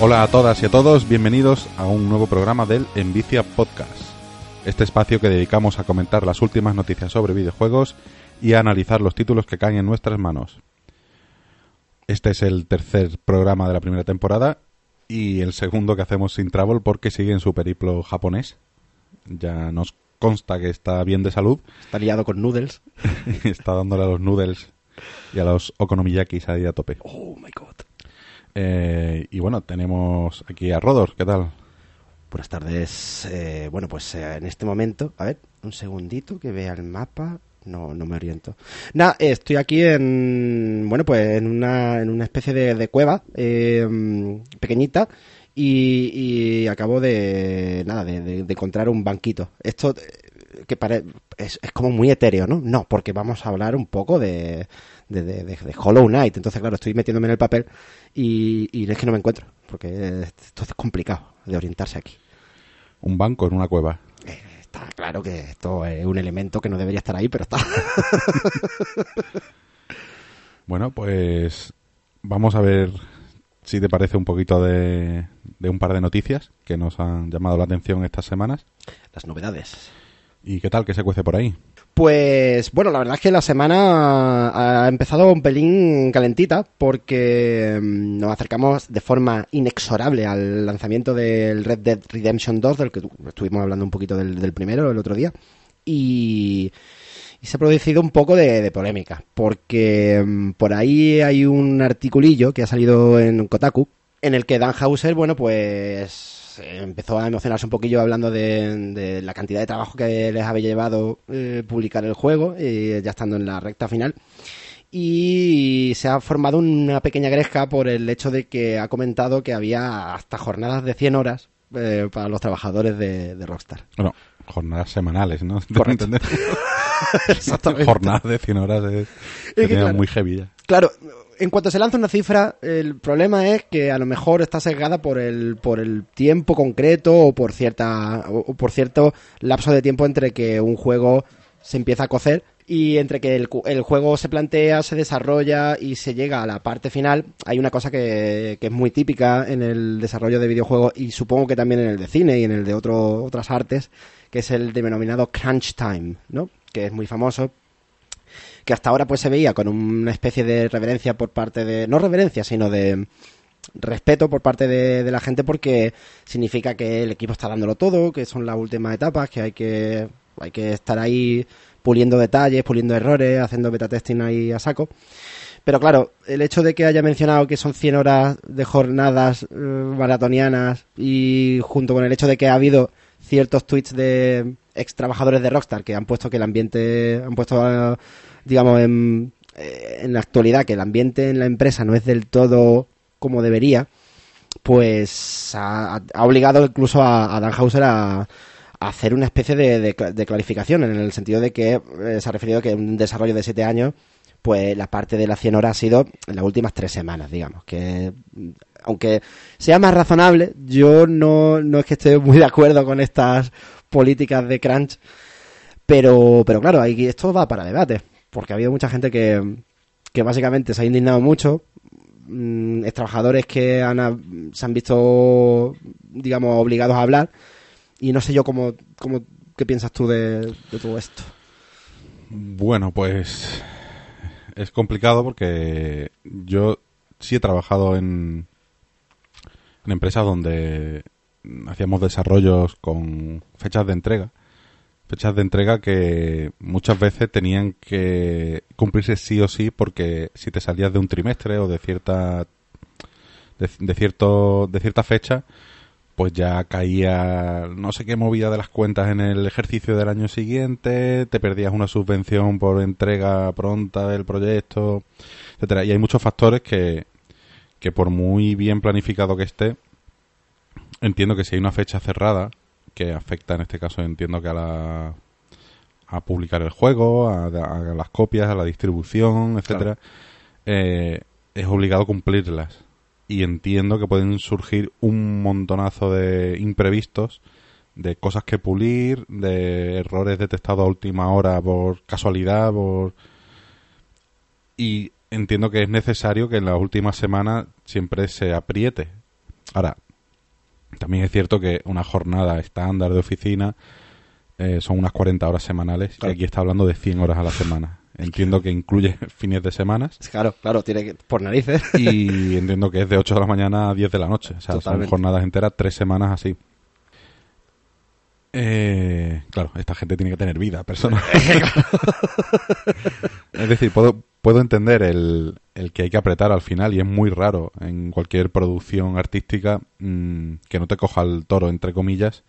Hola a todas y a todos, bienvenidos a un nuevo programa del Envicia Podcast. Este espacio que dedicamos a comentar las últimas noticias sobre videojuegos y a analizar los títulos que caen en nuestras manos. Este es el tercer programa de la primera temporada y el segundo que hacemos sin travel porque sigue en su periplo japonés. Ya nos consta que está bien de salud. Está liado con noodles. está dándole a los noodles y a los okonomiyakis ahí a tope. Oh my god. Eh, y bueno, tenemos aquí a Rodor, ¿qué tal? Buenas tardes. Eh, bueno, pues eh, en este momento, a ver, un segundito que vea el mapa. No, no me oriento. Nada, estoy aquí en, bueno, pues en una, en una especie de, cueva pequeñita y, acabo de, nada, de, encontrar un banquito. Esto que pare, es, es como muy etéreo, ¿no? No, porque vamos a hablar un poco de, de, de, Hollow Knight. Entonces, claro, estoy metiéndome en el papel y, y, es que no me encuentro, porque esto es complicado de orientarse aquí. Un banco en una cueva. Eh, está claro que esto es un elemento que no debería estar ahí, pero está. bueno, pues vamos a ver si te parece un poquito de, de un par de noticias que nos han llamado la atención estas semanas. Las novedades. ¿Y qué tal que se cuece por ahí? Pues bueno, la verdad es que la semana ha empezado un pelín calentita porque mm, nos acercamos de forma inexorable al lanzamiento del Red Dead Redemption 2, del que estuvimos hablando un poquito del, primero el otro día, y, se ha producido un poco de, polémica porque mm, por ahí hay un articulillo que ha salido en Kotaku en el que Dan Hauser, bueno, pues empezó a emocionarse un poquillo hablando de, la cantidad de trabajo que les había llevado eh, publicar el juego, eh, ya estando en la recta final. Y se ha formado una pequeña gresca por el hecho de que ha comentado que había hasta jornadas de 100 horas eh, para los trabajadores de, Rockstar. Bueno, jornadas semanales, ¿no? Exactamente. jornadas de 100 horas es, muy heavy. Claro, en cuanto se lanza una cifra, el problema es que a lo mejor está sesgada por el, por el tiempo concreto o por cierta o por cierto lapso de tiempo entre que un juego se empieza a cocer y entre que el, el, juego se plantea, se desarrolla y se llega a la parte final, hay una cosa que, que, es muy típica en el desarrollo de videojuegos y supongo que también en el de cine y en el de otras artes, que es el denominado crunch time, ¿no? Que es muy famoso que hasta ahora pues se veía con una especie de reverencia por parte de, no reverencia, sino de respeto por parte de, la gente porque significa que el equipo está dándolo todo, que son las últimas etapas, que hay que, hay que estar ahí puliendo detalles, puliendo errores, haciendo beta testing ahí a saco. Pero claro, el hecho de que haya mencionado que son 100 horas de jornadas eh, maratonianas y junto con el hecho de que ha habido ciertos tweets de ex trabajadores de Rockstar que han puesto que el ambiente, han puesto a, digamos, en, eh, en la actualidad, que el ambiente en la empresa no es del todo como debería, pues ha, obligado incluso a, Dan Hauser a, hacer una especie de, clarificación, en el sentido de que eh, se ha referido que un desarrollo de siete años, pues la parte de las 100 horas ha sido en las últimas tres semanas, digamos, que aunque sea más razonable, yo no, no es que esté muy de acuerdo con estas políticas de crunch, pero, pero claro, ahí esto va para debate porque ha habido mucha gente que, que básicamente se ha indignado mucho, mm, trabajadores que han, se han visto, digamos, obligados a hablar, y no sé yo cómo, cómo qué piensas tú de, todo esto. Bueno, pues es complicado porque yo sí he trabajado en, en empresas donde hacíamos desarrollos con fechas de entrega fechas de entrega que muchas veces tenían que cumplirse sí o sí porque si te salías de un trimestre o de cierta de, cierto de cierta fecha pues ya caía no sé qué movida de las cuentas en el ejercicio del año siguiente, te perdías una subvención por entrega pronta del proyecto, etcétera. Y hay muchos factores que, que por muy bien planificado que esté, entiendo que si hay una fecha cerrada, que afecta en este caso entiendo que a la a publicar el juego, a, las copias, a la distribución, etcétera, eh, es obligado cumplirlas. Y entiendo que pueden surgir un montonazo de imprevistos, de cosas que pulir, de errores detectados a última hora por casualidad, por y entiendo que es necesario que en las últimas semanas siempre se apriete Ahora, también es cierto que una jornada estándar de oficina eh, son unas 40 horas semanales y aquí está hablando de 100 horas a la semana. Entiendo que incluye fines de semana. Claro, claro, tiene que, por narices. Y entiendo que es de 8 de la mañana a 10 de la noche. O sea, son jornadas enteras, tres semanas así. Eh, claro, esta gente tiene que tener vida personal. es decir, puedo, puedo entender el, el que hay que apretar al final y es muy raro en cualquier producción artística mm, que no te coja el toro, entre comillas,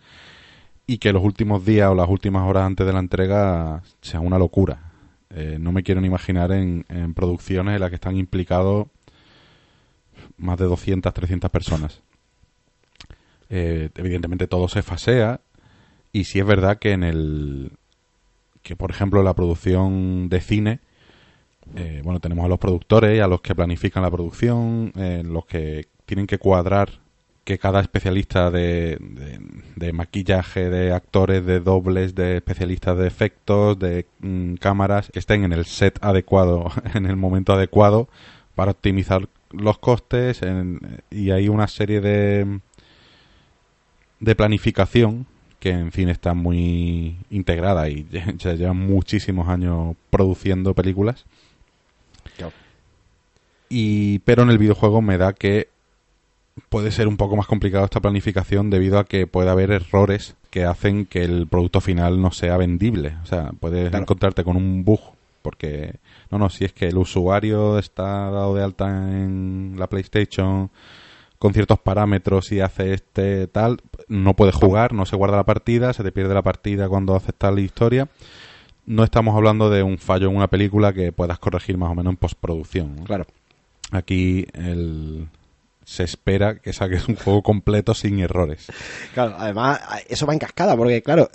y que los últimos días o las últimas horas antes de la entrega sea una locura. Eh, no me quiero ni imaginar en, en producciones en las que están implicados más de 200, 300 personas. Eh, evidentemente todo se fasea y sí es verdad que en el que por ejemplo la producción de cine eh, bueno tenemos a los productores a los que planifican la producción eh, los que tienen que cuadrar que cada especialista de, de, maquillaje de actores de dobles de especialistas de efectos de mm, cámaras estén en el set adecuado en el momento adecuado para optimizar los costes y hay una serie de de planificación que en fin está muy integrada y ya llevan muchísimos años produciendo películas. Y pero en el videojuego me da que puede ser un poco más complicado esta planificación debido a que puede haber errores que hacen que el producto final no sea vendible o sea puedes Claro. encontrarte con un bug porque no no si es que el usuario está dado de alta en la PlayStation con ciertos parámetros y hace este tal, no puedes jugar, no se guarda la partida, se te pierde la partida cuando aceptas la historia. No estamos hablando de un fallo en una película que puedas corregir más o menos en postproducción. ¿no? Claro. Aquí el- se espera que saques un juego completo sin errores. Claro, además, eso va en cascada, porque claro,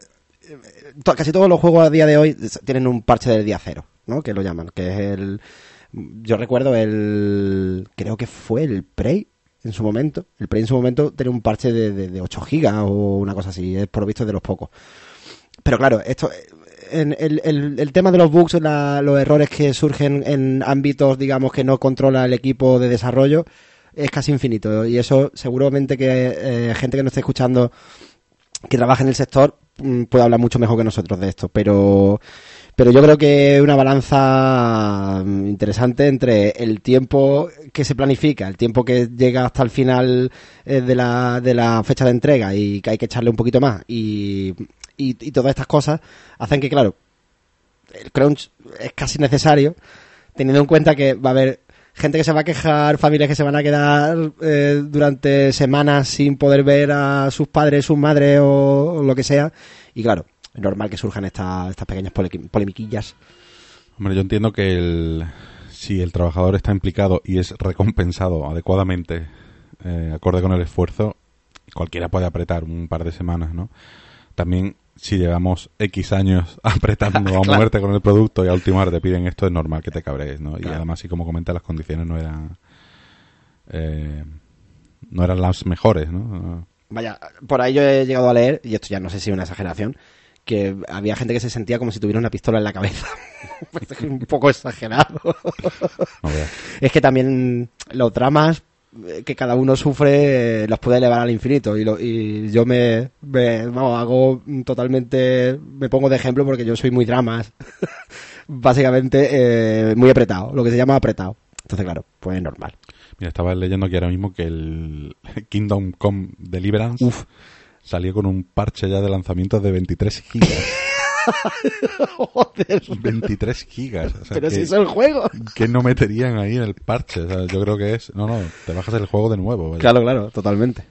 casi todos los juegos a día de hoy tienen un parche del día cero, ¿no? Que lo llaman, que es el... Yo recuerdo el... Creo que fue el Prey en su momento. El Prey en su momento tenía un parche de, de, de 8 gigas o una cosa así, es por visto de los pocos. Pero claro, esto... En el, el, el tema de los bugs, la- los errores que surgen en ámbitos, digamos, que no controla el equipo de desarrollo, es casi infinito. Y eso seguramente que eh, gente que nos esté escuchando que trabaja en el sector mm, puede hablar mucho mejor que nosotros de esto. Pero, pero yo creo que una balanza mm, interesante entre el tiempo que se planifica, el tiempo que llega hasta el final eh, de, la, de la fecha de entrega y que hay que echarle un poquito más y, y, y todas estas cosas hacen que, claro, el crunch es casi necesario teniendo en cuenta que va a haber gente que se va a quejar, familias que se van a quedar eh, durante semanas sin poder ver a sus padres, sus madres o, o lo que sea. Y claro, es normal que surjan estas pequeñas pole- polemiquillas. Hombre, yo entiendo que el, si el trabajador está implicado y es recompensado adecuadamente, eh, acorde con el esfuerzo, cualquiera puede apretar un par de semanas, ¿no? También, si llevamos X años apretando a Claro. muerte con el producto y a última hora te piden esto, es normal que te cabrees, ¿no? Y además, y como comenta, las condiciones no eran... eh, no eran las mejores, ¿no? Vaya, por ahí yo he llegado a leer, y esto ya no sé si es una exageración, que había gente que se sentía como si tuviera una pistola en la cabeza. Un poco exagerado. No es que también los dramas que cada uno sufre eh, los puede elevar al infinito. Y, lo- y yo me, me- vamos, hago totalmente me pongo de ejemplo porque yo soy muy dramas. Básicamente eh, muy apretado lo que se llama apretado. Entonces claro pues es normal. Mira, estaba leyendo aquí ahora mismo que el Kingdom Come Deliverance salió con un parche ya de lanzamiento de 23 gigas. Joder, 23 gigas. O sea, pero que, si es el juego que no meterían ahí en el parche. O sea, yo creo que es. No, no, te bajas el juego de nuevo. vaya. claro claro totalmente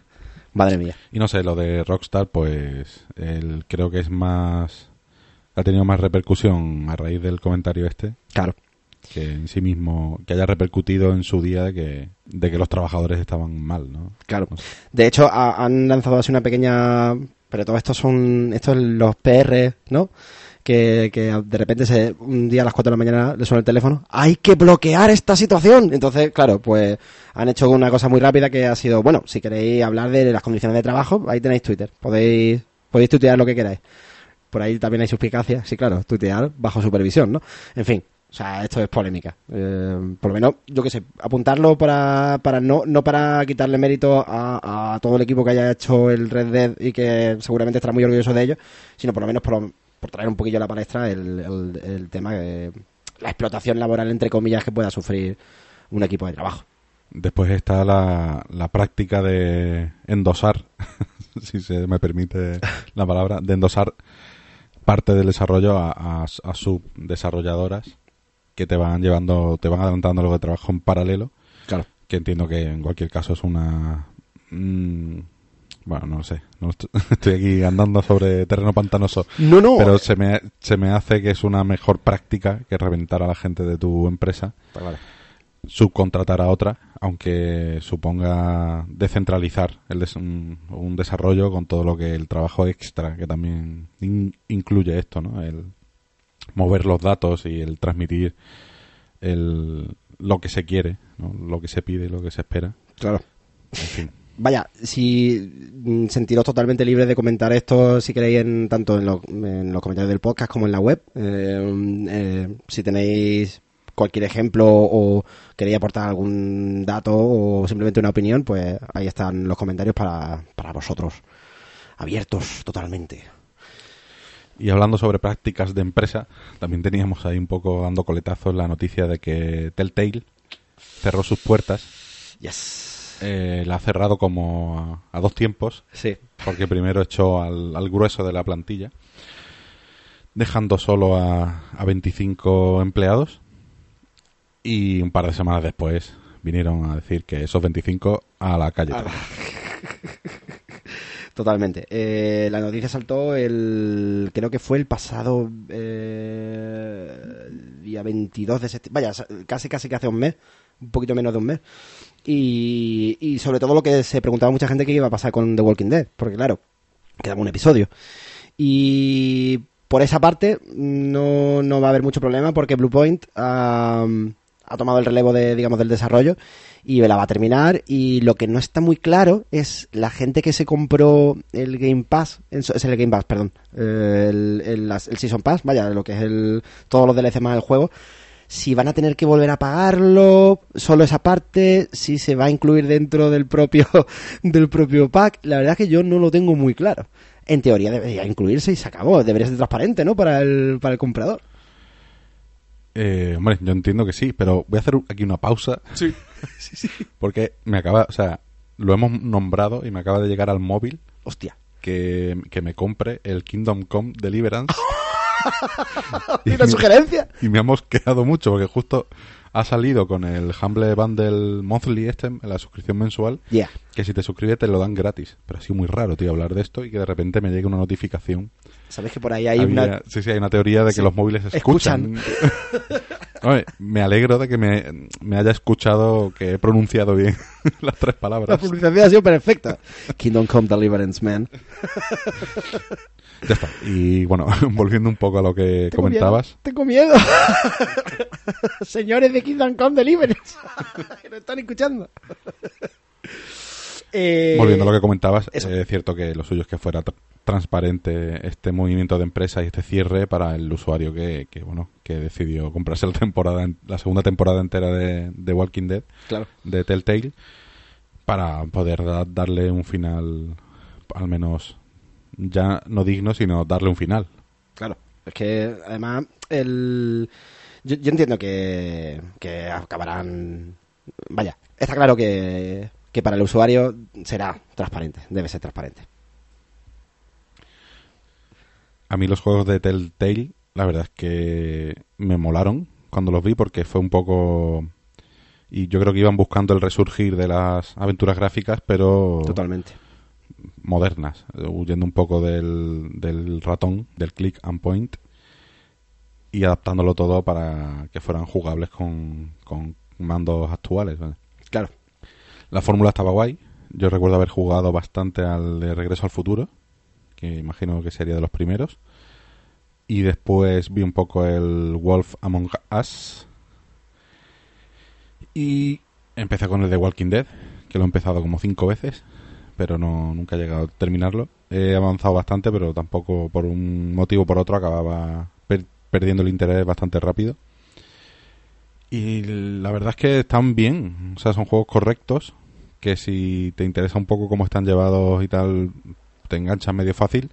madre mía Y no sé, lo de Rockstar, pues. El, creo que es más. Ha tenido más repercusión a raíz del comentario este. claro Que en sí mismo. Que haya repercutido en su día de que, de que los trabajadores estaban mal, ¿no? Claro. De hecho, ha- han lanzado así una pequeña. Pero todo esto son. Estos los PR, ¿no? Que, que de repente se, un día a las 4 de la mañana le suena el teléfono. ¡Hay que bloquear esta situación! Entonces, claro, pues han hecho una cosa muy rápida que ha sido. Bueno, si queréis hablar de las condiciones de trabajo, ahí tenéis Twitter. Podéis, podéis tuitear lo que queráis. Por ahí también hay suspicacia. Sí, claro, tuitear bajo supervisión, ¿no? En fin, O sea, esto es polémica. Eh, por lo menos, yo qué sé, apuntarlo para, para no, no para quitarle mérito a, todo el equipo que haya hecho el Red Dead y que seguramente estará muy orgulloso de ello, sino por lo menos por, por traer un poquillo a la palestra el, el, el tema de la explotación laboral, entre comillas, que pueda sufrir un equipo de trabajo. Después está la, la práctica de endosar, si se me permite la palabra, de endosar parte del desarrollo a, a, a subdesarrolladoras que te van llevando, te van adelantando lo de trabajo en paralelo. Claro. Que entiendo que en cualquier caso es una. mm, bueno, no lo sé. No estoy, estoy aquí andando sobre terreno pantanoso. No, no. Pero se me, se me hace que es una mejor práctica que reventar a la gente de tu empresa, Claro. subcontratar a otra, aunque suponga descentralizar el des- un, un desarrollo con todo lo que el trabajo extra que también in- incluye esto, ¿no? El mover los datos y el transmitir el, lo que se quiere, ¿no? lo que se pide lo que se espera. Claro. En fin. Vaya, si mm, sentiros totalmente libres de comentar esto si queréis en, tanto en, lo- en los comentarios del podcast como en la web. Eh, mm, eh, si tenéis cualquier ejemplo o queréis aportar algún dato o simplemente una opinión, pues ahí están los comentarios para, para vosotros. Abiertos totalmente. Y hablando sobre prácticas de empresa, también teníamos ahí un poco dando coletazos la noticia de que Telltale cerró sus puertas. Yes. Eh, la ha cerrado como a, a dos tiempos, Sí. porque primero echó al, al grueso de la plantilla, dejando solo a, a 25 empleados. Y un par de semanas después vinieron a decir que esos 25 a la calle. A la- Totalmente. Eh, la noticia saltó el. Creo que fue el pasado. eh, día 22 de septiembre. Vaya, casi, casi que hace un mes. Un poquito menos de un mes. Y, y sobre todo lo que se preguntaba mucha gente que iba a pasar con The Walking Dead. Porque, claro, quedaba un episodio. Y por esa parte no, no va a haber mucho problema porque Bluepoint ha, ha tomado el relevo de, digamos, del desarrollo y la va a terminar. Y lo que no está muy claro es la gente que se compró el Game Pass, es el Game Pass, perdón, el, el, Season Pass, vaya, lo que es el, todos los DLC más del juego. Si van a tener que volver a pagarlo, solo esa parte, si se va a incluir dentro del propio, del propio pack, la verdad es que yo no lo tengo muy claro. En teoría debería incluirse y se acabó, debería ser transparente, ¿no? Para el, para el comprador. Eh, hombre, yo entiendo que sí, pero voy a hacer aquí una pausa. Sí. Porque me acaba, o sea, lo hemos nombrado y me acaba de llegar al móvil Hostia. que, que me compre el Kingdom Come Deliverance. ¿Y una sugerencia? Y me ha mosqueado mucho porque justo ha salido con el Humble Bundle Monthly este, la suscripción mensual, Ya. que si te suscribes te lo dan gratis. Pero ha sido muy raro, tío, hablar de esto y que de repente me llegue una notificación. Sabes que por ahí hay Había- una... Sí, sí, hay una teoría de que Sí. los móviles escuchan. Oye, me alegro de que me, me haya escuchado que he pronunciado bien las tres La palabras. publicidad ha sido perfecta. Kingdom Come Deliverance, man. Ya está. Y bueno, volviendo un poco a lo que Tengo comentabas. miedo, tengo miedo. Señores de Kingdom Come Deliverance. que nos están escuchando. Eh, Volviendo a lo que comentabas, eso. es cierto que lo suyo es que fuera tr- transparente este movimiento de empresa y este cierre para el usuario que, que, bueno que decidió comprarse la temporada la segunda temporada entera de, de Walking Dead Claro. de Telltale para poder da- darle un final al menos ya no digno sino darle un final Claro. Es que además el... Yo, yo entiendo que, que acabarán... Vaya, está claro que, que para el usuario será transparente, debe ser transparente. A mí los juegos de Telltale, la verdad es que me molaron cuando los vi porque fue un poco... Y yo creo que iban buscando el resurgir de las aventuras gráficas, pero Totalmente. modernas, huyendo un poco del, del ratón, del click and point, y adaptándolo todo para que fueran jugables con, con mandos actuales. ¿vale? La fórmula estaba guay. Yo recuerdo haber jugado bastante al de Regreso al Futuro, que imagino que sería de los primeros. Y después vi un poco el Wolf Among Us. Y empecé con el de Walking Dead, que lo he empezado como cinco veces, pero no nunca he llegado a terminarlo. He avanzado bastante, pero tampoco por un motivo o por otro acababa per- perdiendo el interés bastante rápido. Y la verdad es que están bien, o sea, son juegos correctos, que si te interesa un poco cómo están llevados y tal, te enganchan medio fácil,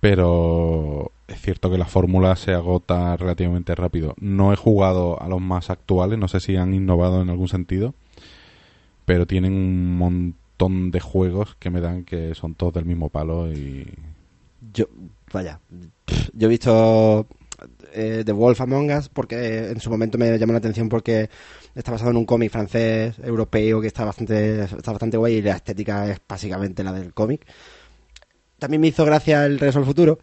pero es cierto que la fórmula se agota relativamente rápido. No he jugado a los más actuales, no sé si han innovado en algún sentido, pero tienen un montón de juegos que me dan que son todos del mismo palo y... Yo, vaya, yo he visto eh, The Wolf Among Us porque en su momento me llamó la atención porque está basado en un cómic francés europeo que está bastante está bastante guay y la estética es básicamente la del cómic también me hizo gracia el Regreso al Futuro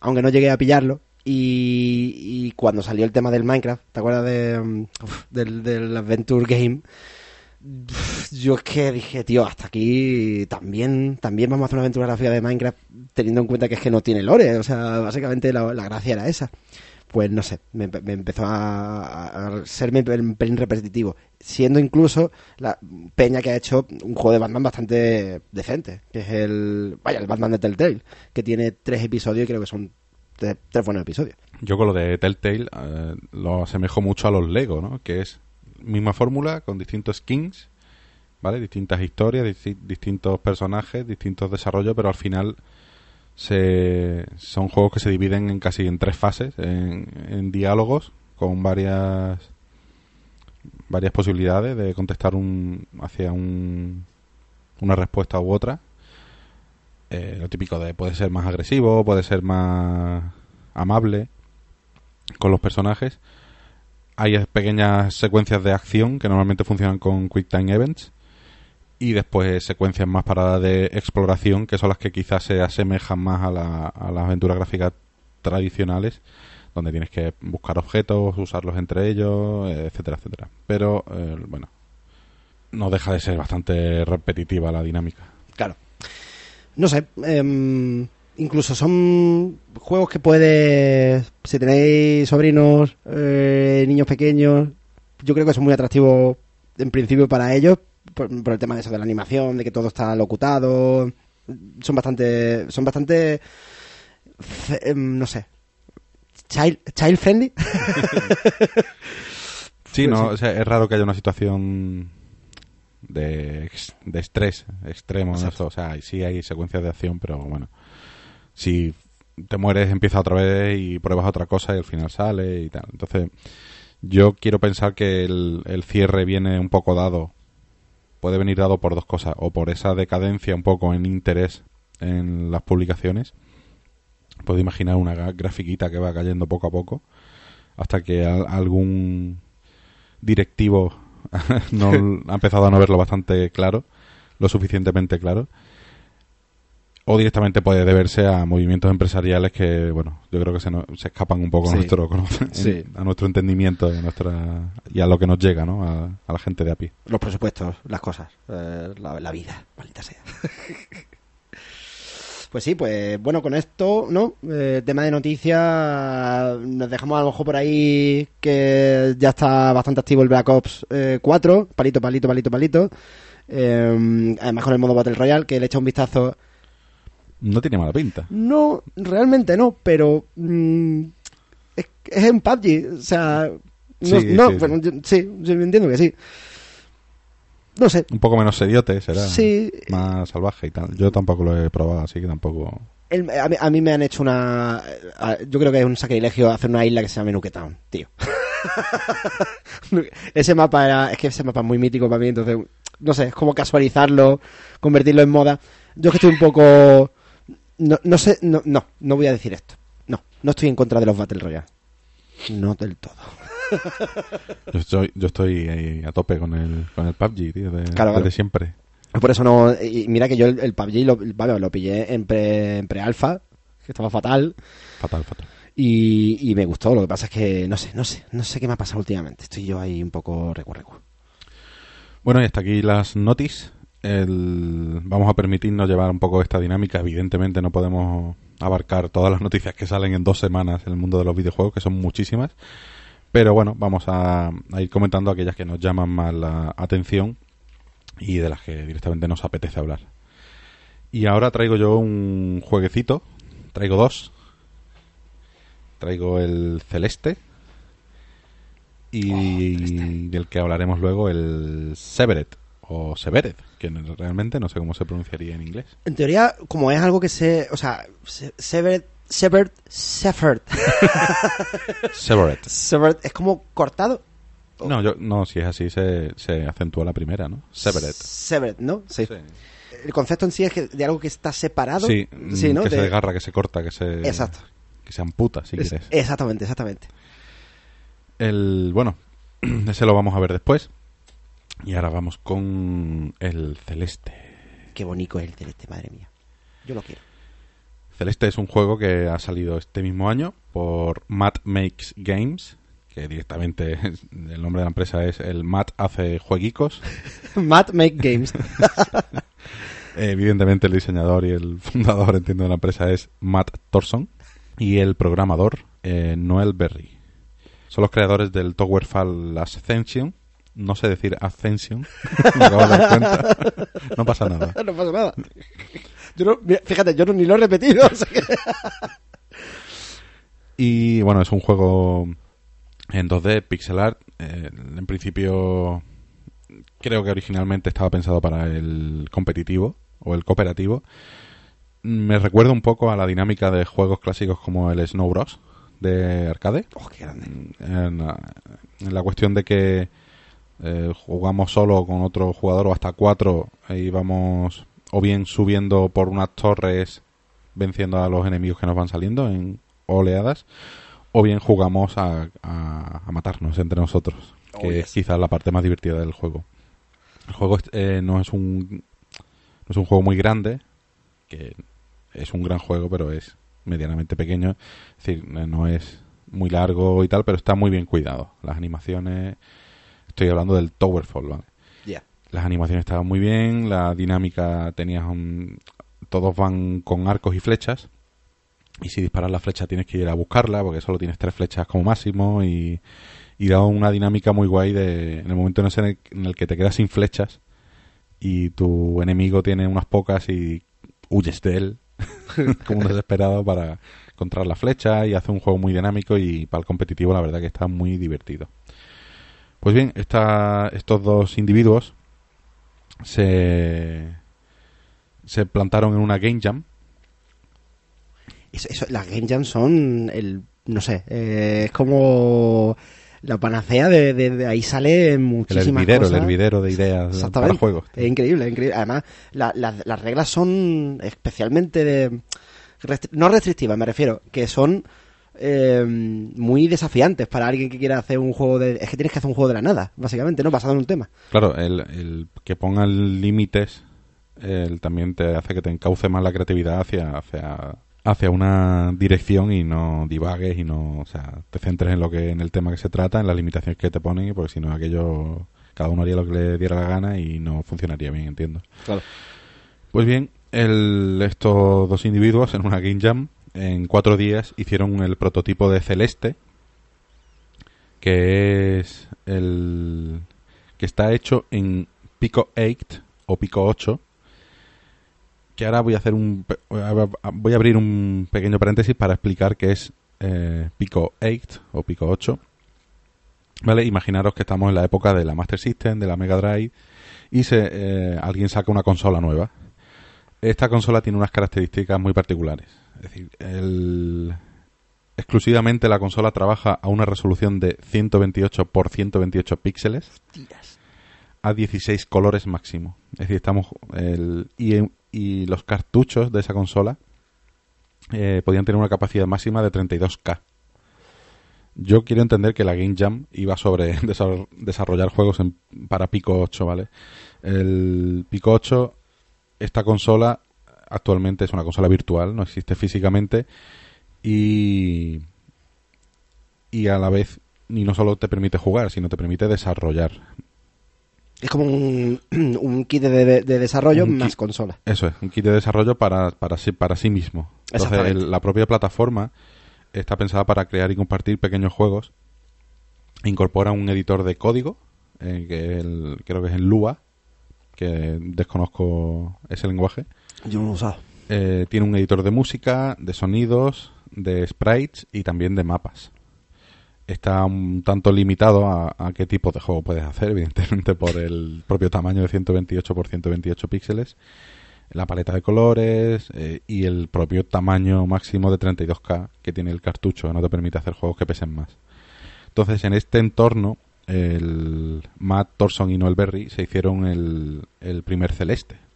aunque no llegué a pillarlo y, cuando salió el tema del Minecraft ¿te acuerdas de, uf, del, del Adventure Game? yo es que dije, tío, hasta aquí también, también vamos a hacer una aventura gráfica de Minecraft teniendo en cuenta que es que no tiene lore. O sea, básicamente la, la gracia era esa. Pues no sé, me, empezó a, serme un pelín repetitivo. Siendo incluso la peña que ha hecho un juego de Batman bastante decente. Que es el. Vaya, el Batman de Telltale. Que tiene tres episodios y creo que son tres, tres buenos episodios. Yo con lo de Telltale eh, lo asemejo mucho a los Lego, ¿no? Que es misma fórmula con distintos skins, ¿vale? Distintas historias, disti- distintos personajes, distintos desarrollos, pero al final se, son juegos que se dividen en casi en tres fases, en, en diálogos con varias varias posibilidades de contestar un hacia un, una respuesta u otra. Eh, lo típico de puede ser más agresivo, puede ser más amable con los personajes. Hay pequeñas secuencias de acción que normalmente funcionan con Quick Time Events. Y después secuencias más paradas de exploración, que son las que quizás se asemejan más a, la, a las aventuras gráficas tradicionales, donde tienes que buscar objetos, usarlos entre ellos, eh, etcétera, etcétera. Pero, eh, bueno, no deja de ser bastante repetitiva la dinámica. Claro. No sé, em, incluso son juegos que puedes, si tenéis sobrinos, eh, niños pequeños, yo creo que son muy atractivos en principio para ellos, por, por el tema de eso, de la animación, de que todo está locutado, son bastante, son bastante, em, no sé, child, child friendly. Sí, no, sí. o sea, es raro que haya una situación de, ex- de estrés extremo. en eso. O sea, sí hay secuencias de acción, pero bueno, si te mueres empieza otra vez y pruebas otra cosa y al final sale y tal. Entonces, yo quiero pensar que el, el cierre viene un poco dado, puede venir dado por dos cosas, o por esa decadencia un poco en interés en las publicaciones. Puedo imaginar una gra- grafiquita que va cayendo poco a poco hasta que al- algún directivo no ha empezado a no verlo bastante claro, lo suficientemente claro. O directamente puede deberse a movimientos empresariales que, bueno, yo creo que se, no- se escapan un poco a nuestro Sí. a nuestro entendimiento y a, nuestra, y a lo que nos llega, ¿no? A, a la gente de a pie. Los presupuestos, las cosas, eh, la, la vida, maldita sea. Pues sí, pues bueno, con esto, ¿no? Eh, tema de noticias, nos dejamos a lo mejor por ahí que ya está bastante activo el Black Ops eh, 4, palito, palito, palito, palito. Eh, además con el modo Battle Royale, que le echa un vistazo. No tiene mala pinta. No, realmente no, pero mm, es, es un PUBG, o sea... No, Sí, no, sí, yo- sí, yo entiendo que sí. No sé, Un poco menos seriote, será. Sí. Más salvaje y tal. Yo tampoco lo he probado, así que tampoco... El- a, mí, a mí me han hecho una. a- Yo creo que es un sacrilegio hacer una isla que se llame Nuketown, tío. ese mapa era. Es que ese mapa es muy mítico para mí, entonces. No sé, es como casualizarlo, convertirlo en moda. Yo es que estoy un poco. No, no sé, no, no, no voy a decir esto. No, no estoy en contra de los Battle Royale. No del todo. Yo estoy, yo estoy ahí a tope con el, con el PUBG, tío, de, Claro, desde claro. siempre. Por eso no. Y mira que yo el, el PUBG lo, vale, lo pillé en pre, en pre-alfa, que estaba fatal. Fatal, fatal. Y, y me gustó, lo que pasa es que no sé, no sé, no sé qué me ha pasado últimamente. Estoy yo ahí un poco recu recu. Bueno, y hasta aquí las notis. El... Vamos a permitirnos llevar un poco esta dinámica. Evidentemente no podemos abarcar todas las noticias que salen en dos semanas en el mundo de los videojuegos, que son muchísimas. Pero bueno, vamos a, a ir comentando aquellas que nos llaman más la atención y de las que directamente nos apetece hablar. Y ahora traigo yo un jueguecito. Traigo dos. Traigo el celeste y del que hablaremos luego, el Severed o Severed, que realmente no sé cómo se pronunciaría en inglés. En teoría, como es algo que se... O sea, se- severed... Severed... Severed... Severed. severed es como cortado. No, yo, no, si es así se, se acentúa la primera, ¿no? Severed. Severed, ¿no? Sí. Sí. El concepto en sí es que de algo que está separado. Sí, Sí, ¿no? que se De- desgarra, que se corta, que se... Exacto. Que se amputa, si Es- quieres. exactamente, exactamente. El, bueno, ese lo vamos a ver después. Y ahora vamos con el Celeste. Qué bonito es el celeste, madre mía. Yo lo quiero. Celeste es un juego que ha salido este mismo año por Matt Makes Games, que directamente el nombre de la empresa es el Matt hace jueguicos. Matt Make Games. Evidentemente el diseñador y el fundador, entiendo, de la empresa es Matt Thorson y el programador eh, Noel Berry. Son los creadores del Towerfall Ascension. No sé decir Ascension, me acabo de dar cuenta. No pasa nada. no pasa nada. Yo no, mira, fíjate, yo no, ni lo he repetido. o sea que- Y bueno, es un juego en 2D, pixel art. Eh, en principio, creo que originalmente estaba pensado para el competitivo o el cooperativo. Me recuerda un poco a la dinámica de juegos clásicos como el Snow Bros. de arcade. Oh, qué grande. En la cuestión de que eh, jugamos solo con otro jugador o hasta cuatro y vamos o bien subiendo por unas torres venciendo a los enemigos que nos van saliendo en oleadas o bien jugamos a, a- a matarnos entre nosotros Oh, que yes. es quizás la parte más divertida del juego. El juego eh, no es un no es un juego muy grande que es un gran juego pero es medianamente pequeño. Es decir no es muy largo y tal pero está muy bien cuidado. Las animaciones estoy hablando del Towerfall ¿vale? Ya. las animaciones estaban muy bien, la dinámica tenías un- todos van con arcos y flechas y si disparas la flecha tienes que ir a buscarla porque solo tienes tres flechas como máximo y, y da una dinámica muy guay de en el momento en el, en el que te quedas sin flechas y tu enemigo tiene unas pocas y huyes de él como un desesperado para encontrar la flecha y hace un juego muy dinámico y para el competitivo la verdad que está muy divertido. Pues bien, esta, estos dos individuos se, se plantaron en una Game Jam. Eso, eso- las Game Jam son el. No sé, eh, es como. La panacea de, de- de ahí sale El muchísimas hervidero, el hervidero de ideas para juegos. Es increíble, es increíble. Además, la- la- las reglas son especialmente de, restri- no restrictivas, me refiero, que son eh, muy desafiantes para alguien que quiera hacer un juego de... Es que tienes que hacer un juego de la nada, básicamente, ¿no? Basado en un tema. Claro, el, el que pongan límites el también te hace que te encauce más la creatividad hacia, hacia, hacia una dirección y no divagues y no, o sea, te centres en lo que en el tema que se trata, en las limitaciones que te ponen, porque si no aquello cada uno haría lo que le diera la gana y no funcionaría bien, entiendo. Claro. Pues bien, el, estos dos individuos en una Game Jam en cuatro días hicieron el prototipo de Celeste, que es el que está hecho en Pico 8 o Pico 8. Que ahora voy a hacer un voy a abrir un pequeño paréntesis para explicar qué es eh, Pico 8 o Pico 8. Vale, imaginaros que estamos en la época de la Master System, de la Mega Drive y se, eh, alguien saca una consola nueva. Esta consola tiene unas características muy particulares. Es decir, el- exclusivamente la consola trabaja a una resolución de 128 por 128 píxeles a 16 colores máximo. Es decir, estamos el, y, y los cartuchos de esa consola eh, podían tener una capacidad máxima de 32K. Yo quiero entender que la Game Jam iba sobre desar- desarrollar juegos en- para Pico 8, ¿vale? El Pico 8, esta consola actualmente es una consola virtual, no existe físicamente y y a la vez y no solo te permite jugar, sino te permite desarrollar. Es como un, un kit de, de- de desarrollo Un más kit. consola. Eso es, un kit de desarrollo para, para, sí, para sí mismo. Entonces, el- la propia plataforma está pensada para crear y compartir pequeños juegos. Incorpora un editor de código, eh, que el- creo que es el Lua, que desconozco ese lenguaje. Yo no lo. Eh, tiene un editor de música, de sonidos, de sprites y también de mapas. está un tanto limitado a, qué tipo de juego puedes hacer, evidentemente por el propio tamaño de 128 por 128 píxeles, la paleta de colores eh, y el propio tamaño máximo de 32K que tiene el cartucho, no te permite hacer juegos que pesen más. Entonces, en este entorno, el Matt Thorson y Noel Berry se hicieron el primer Celeste,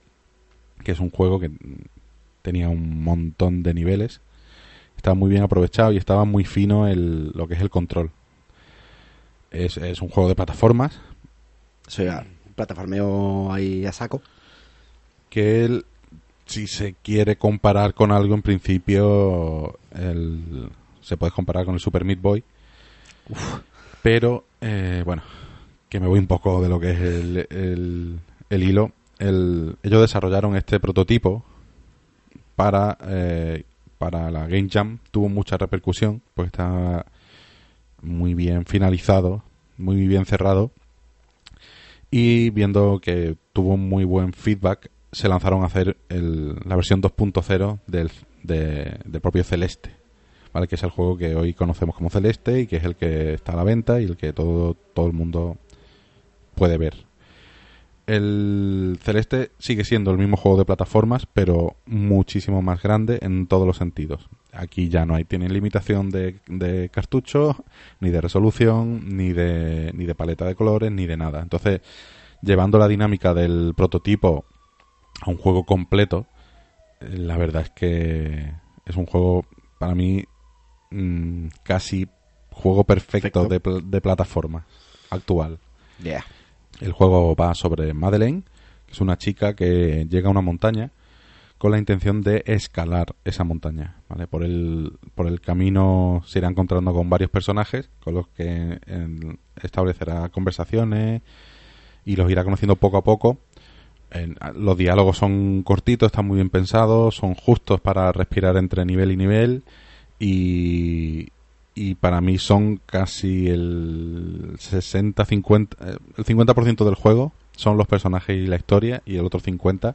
que es un juego que tenía un montón de niveles, estaba muy bien aprovechado y estaba muy fino el, lo que es el control. Es, es un juego de plataformas O sea, plataformeo ahí a saco. que él, si se quiere comparar con algo, en principio el- se puede comparar con el Super Meat Boy. Pero, eh, bueno, que me voy un poco de lo que es el, el- el hilo. El- ellos desarrollaron este prototipo para, eh, para la Game Jam. Tuvo mucha repercusión, pues está muy bien finalizado, muy bien cerrado y viendo que tuvo muy buen feedback se lanzaron a hacer el- la versión 2.0 del, de- del propio Celeste ¿vale? que es el juego que hoy conocemos como Celeste y que es el que está a la venta y el que todo, todo el mundo puede ver el Celeste sigue siendo el mismo juego de plataformas pero muchísimo más grande en todos los sentidos aquí ya no hay tienen limitación de, de cartucho ni de resolución ni de ni de paleta de colores ni de nada entonces llevando la dinámica del prototipo a un juego completo eh, la verdad es que es un juego para mí mm, casi juego perfecto, Perfecto. de, pl- de plataforma actual Yeah. El juego va sobre Madeleine, que es una chica que llega a una montaña con la intención de escalar esa montaña. Por, el, por el camino se irá encontrando con varios personajes con los que establecerá conversaciones y los irá conociendo poco a poco. Los diálogos son cortitos, están muy bien pensados, son justos para respirar entre nivel y nivel y, y para mí son casi el 60-50 eh, el 50% del juego son los personajes y la historia y el otro 50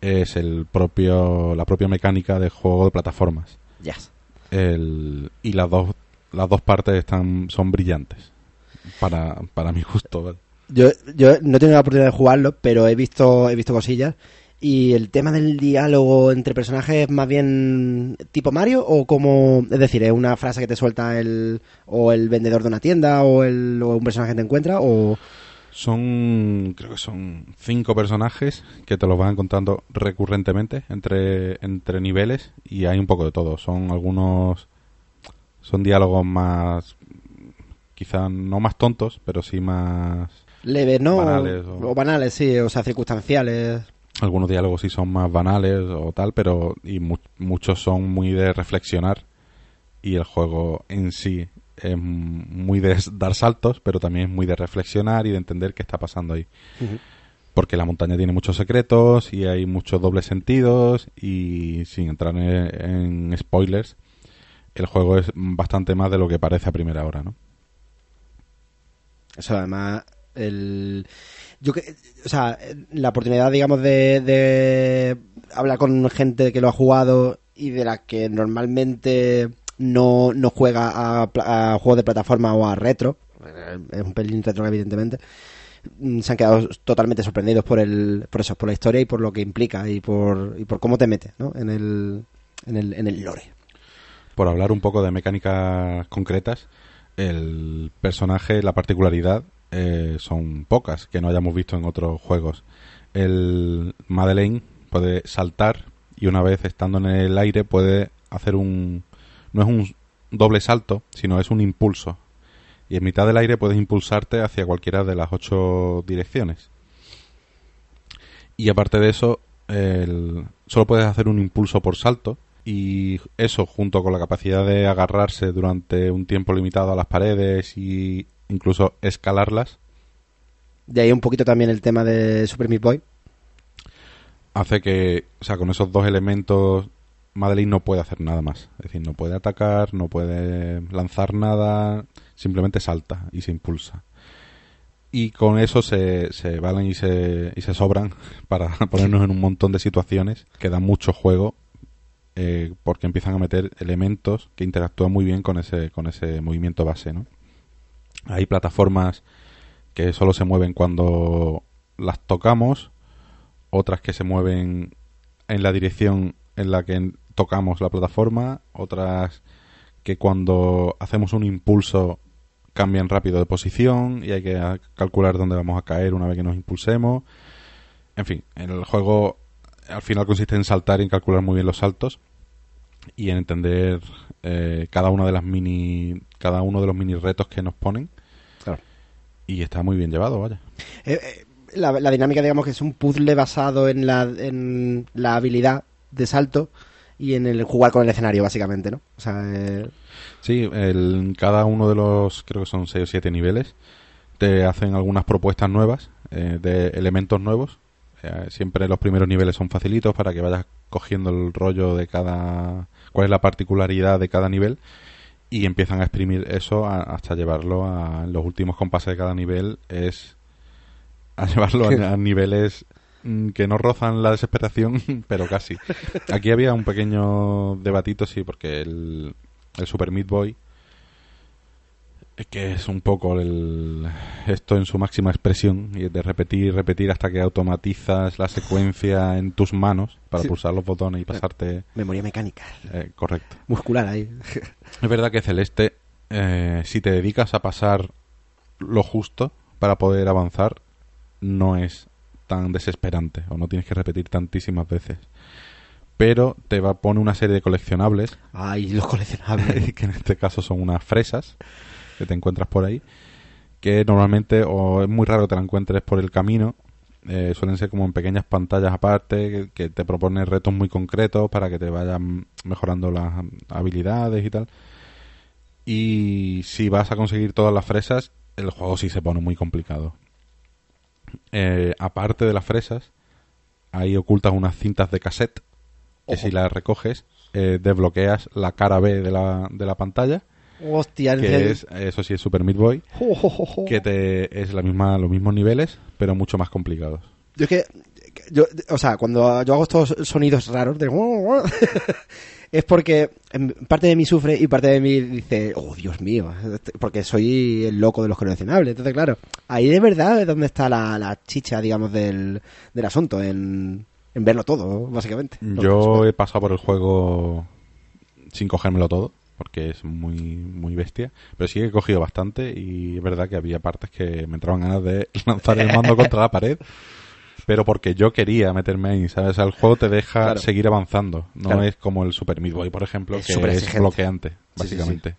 es el propio la propia mecánica de juego de plataformas Yes. el, y las dos las dos partes están son brillantes para, para mi gusto. Yo, yo no he tenido la oportunidad de jugarlo, pero he visto, he visto cosillas. Y el tema del diálogo entre personajes es más bien tipo Mario o como, es decir, es una frase que te suelta el o el vendedor de una tienda o, el, o un personaje que te encuentra o Son, creo que son cinco personajes que te los van encontrando recurrentemente entre, entre niveles y hay un poco de todo. Son algunos, son diálogos más, quizá no más tontos, pero sí más, leves, ¿no? Banales o banales, sí, o sea, circunstanciales. Algunos diálogos sí son más banales o tal, pero y mu- muchos son muy de reflexionar y el juego en sí es muy de dar saltos, pero también es muy de reflexionar y de entender qué está pasando ahí. Porque la montaña tiene muchos secretos y hay muchos dobles sentidos y sin entrar en, en spoilers, el juego es bastante más de lo que parece a primera hora, ¿no? Eso además, el... Yo que, o sea, la oportunidad, digamos, de, de hablar con gente que lo ha jugado y de la que normalmente no, no juega a, a juegos de plataforma o a retro, es un pelín retro evidentemente, mm, se han quedado totalmente sorprendidos por el, por eso, por la historia y por lo que implica y por, y por cómo te mete, ¿no? En el, en el, en el lore. Por hablar un poco de mecánicas concretas, el personaje, la particularidad, eh, son pocas que no hayamos visto en otros juegos. El Madeleine puede saltar y una vez estando en el aire puede hacer un... no es un doble salto, sino es un impulso. Y en mitad del aire puedes impulsarte hacia cualquiera de las ocho direcciones. Y aparte de eso, el- solo puedes hacer un impulso por salto. Y eso, junto con la capacidad de agarrarse durante un tiempo limitado a las paredes y incluso escalarlas, De ahí un poquito también el tema de Super Meat Boy. hace que, o sea, con esos dos elementos, Madeline no puede hacer nada más. Es decir, no puede atacar, no puede lanzar nada, simplemente salta y se impulsa. Y con eso se, se valen y se, y se sobran para ponernos en un montón de situaciones que dan mucho juego eh, porque empiezan a meter elementos que interactúan muy bien con ese, con ese movimiento base, ¿no? Hay plataformas que solo se mueven cuando las tocamos, otras que se mueven en la dirección en la que tocamos la plataforma, otras que cuando hacemos un impulso cambian rápido de posición y hay que calcular dónde vamos a caer una vez que nos impulsemos. En fin, el juego al final consiste en saltar y en calcular muy bien los saltos y en entender eh, cada de mini cada uno de los mini retos que nos ponen y está muy bien llevado vaya. Eh, eh, la, la, dinámica digamos que es un puzzle basado en la, en la habilidad de salto y en el jugar con el escenario básicamente no o sea sí el, cada uno de los creo que son seis o siete niveles te hacen algunas propuestas nuevas de elementos nuevos. Siempre los primeros niveles son facilitos para que vayas cogiendo el rollo de cada cuál es la particularidad de cada nivel y empiezan a exprimir eso hasta llevarlo a los últimos compases de cada nivel es a llevarlo a, niveles mm, que no rozan la desesperación, pero casi. Aquí había un pequeño debatito, sí, porque el, el Super Meat Boy que es un poco el, esto en su máxima expresión y de repetir y repetir hasta que automatizas la secuencia en tus manos para pulsar los botones y pasarte memoria mecánica. eh, correcto. Muscular ahí. Es verdad que Celeste eh, si te dedicas a pasar lo justo para poder avanzar no es tan desesperante o no tienes que repetir tantísimas veces. Pero te va pone una serie de coleccionables. Ay los coleccionables. Que en este caso son unas fresas que te encuentras por ahí, que normalmente o es muy raro que te la encuentres por el camino, eh, suelen ser como en pequeñas pantallas aparte, que, te proponen retos muy concretos para que te vayan mejorando las habilidades y tal. Y si vas a conseguir todas las fresas, el juego sí se pone muy complicado. Eh, aparte de las fresas, ahí ocultas unas cintas de cassette que si las recoges eh, desbloqueas la cara B de la, de la pantalla Hostia, que es, eso sí es Super Meat Boy, que te, es la misma, los mismos niveles, pero mucho más complicados. Yo es que, yo, o sea, cuando yo hago estos sonidos raros, es porque parte de mí sufre y parte de mí dice, oh Dios mío, porque soy el loco de los coleccionables. Entonces, claro, ahí de verdad es donde está la, chicha, digamos, del, del asunto, en, en verlo todo, básicamente. Yo he pasado por el juego sin cogérmelo todo porque es muy muy bestia, pero sí que he cogido bastante y es verdad que había partes que me entraban ganas de lanzar el mando contra la pared, pero porque yo quería meterme ahí, ¿sabes? el juego te deja seguir avanzando, no es como el Super Meat Boy, por ejemplo, que es bloqueante, básicamente.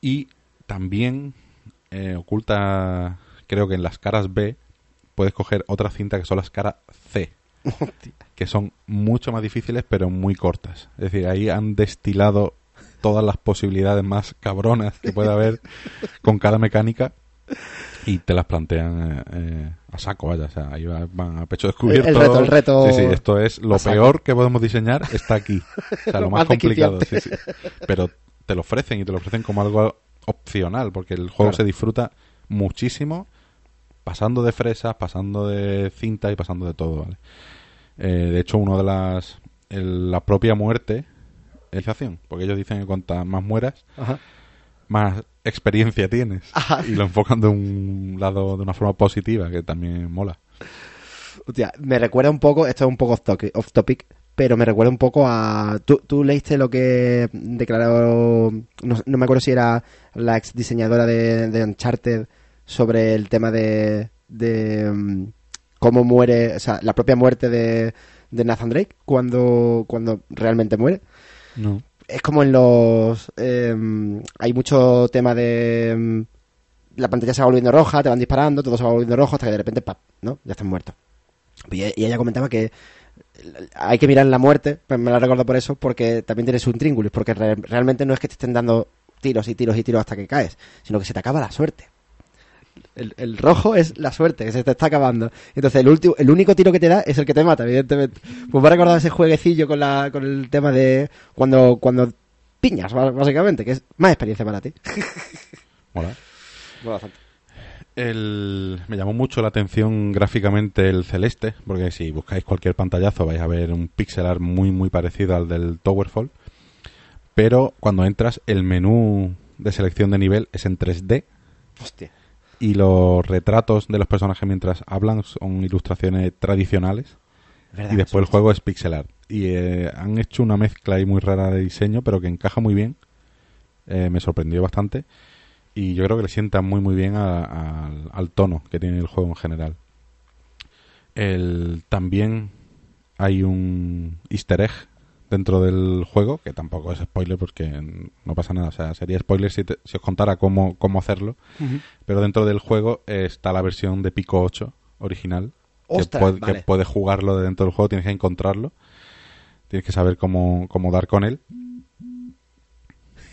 y también eh, oculta, creo que en las caras B puedes coger otra cinta que son las caras C. que son mucho más difíciles pero muy cortas. Es decir, ahí han destilado todas las posibilidades más cabronas que pueda haber con cada mecánica y te las plantean eh, a saco, vaya, o sea, ahí van a pecho descubierto. El, reto, el reto. Sí, sí, esto es lo peor que podemos diseñar, está aquí. O sea, lo, más, complicado, sí, sí. Pero te lo ofrecen y te lo ofrecen como algo opcional, porque el juego se disfruta muchísimo pasando de fresas, pasando de cinta y pasando de todo, ¿vale? Eh, de hecho, uno de las... la propia muerte porque ellos dicen que cuanto más mueras, más experiencia tienes. Y lo enfocan de un lado, de una forma positiva, que también mola. me recuerda un poco, esto es un poco off topic, pero me recuerda un poco a... ¿Tú, leíste lo que declaró, no, me acuerdo si era la ex diseñadora de, Uncharted, sobre el tema de, de mm, cómo muere, o sea, la propia muerte de, de Nathan Drake cuando, cuando realmente muere? No. Es como en los... Em, hay mucho tema de... Em, la pantalla se va volviendo roja, te van disparando, todo se va volviendo rojo hasta que de repente, ¡pap! ¿no? Ya están muertos. Y, ella comentaba que hay que mirar la muerte, pues me la recuerdo por eso, porque también tienes un tríngulis, porque realmente no es que te estén dando tiros y tiros y tiros hasta que caes, sino que se te acaba la suerte. El, rojo es la suerte, que se te está acabando. Entonces, el, último, el único tiro que te da es el que te mata, evidentemente. Pues me ha recordado ese jueguecillo con, la, con el tema de cuando, cuando piñas, básicamente, que es más experiencia para ti. Mola. bastante. El- me llamó mucho la atención gráficamente el celeste, porque si buscáis cualquier pantallazo vais a ver un pixel art muy muy parecido al del Towerfall. Pero cuando entras, el menú de selección de nivel es en 3D Hostia. Y los retratos de los personajes mientras hablan son ilustraciones tradicionales verdad y después el juego es pixel art. Y eh, han hecho una mezcla ahí muy rara de diseño, pero que encaja muy bien. Eh, me sorprendió bastante. Y yo creo que le sienta muy muy bien a- a- al- al tono que tiene el juego en general. El, también hay un easter egg dentro del juego, que tampoco es spoiler porque no pasa nada. O sea, sería spoiler si, te- si os contara cómo, cómo hacerlo. Pero dentro del juego está la versión de Pico 8 original. que, puede- vale. que puedes jugarlo de dentro del juego, tienes que encontrarlo. Tienes que saber cómo, cómo dar con él.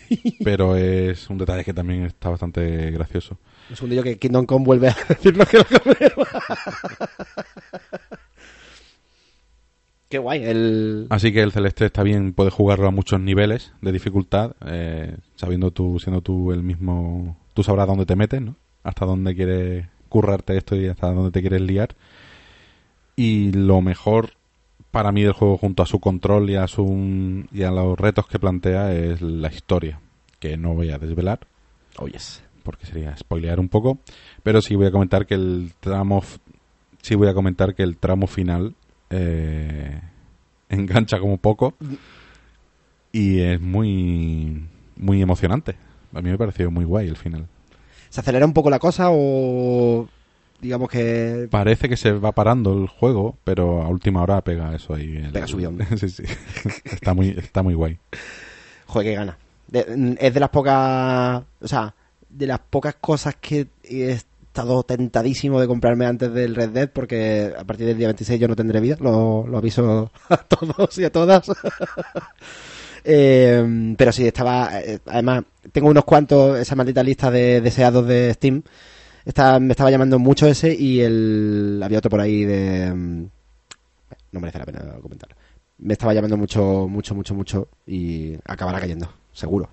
Pero es un detalle que también está bastante gracioso. Un segundillo que Kingdom Come vuelve a decirnos que lo. Qué guay. El... Así que el celeste está bien, puedes jugarlo a muchos niveles de dificultad, eh, sabiendo tú, siendo tú el mismo, tú sabrás dónde te metes, ¿no? Hasta dónde quieres currarte esto y hasta dónde te quieres liar. Y lo mejor para mí del juego junto a su control y a, su, y a los retos que plantea es la historia, que no voy a desvelar Oh, yes. porque sería spoilear un poco, pero sí voy a comentar que el tramo sí voy a comentar que el tramo final eh, engancha como poco y es muy muy emocionante. A mí me pareció muy guay el final. ¿Se acelera un poco la cosa o digamos que Parece que se va parando el juego, pero a última hora pega eso ahí. el- Pega sí, sí. Está muy está muy guay. Joder, que gana. De- es de las pocas, o sea, de las pocas cosas que he estado tentadísimo de comprarme antes del Red Dead, porque a partir del día 26 yo no tendré vida, lo, lo aviso a todos y a todas. Eh, pero sí, estaba, eh, además, tengo unos cuantos, esa maldita lista de deseados de Steam, está, me estaba llamando mucho ese y el, había otro por ahí de... mm, No merece la pena comentarlo. Me estaba llamando mucho, mucho, mucho, mucho y acabará cayendo, seguro.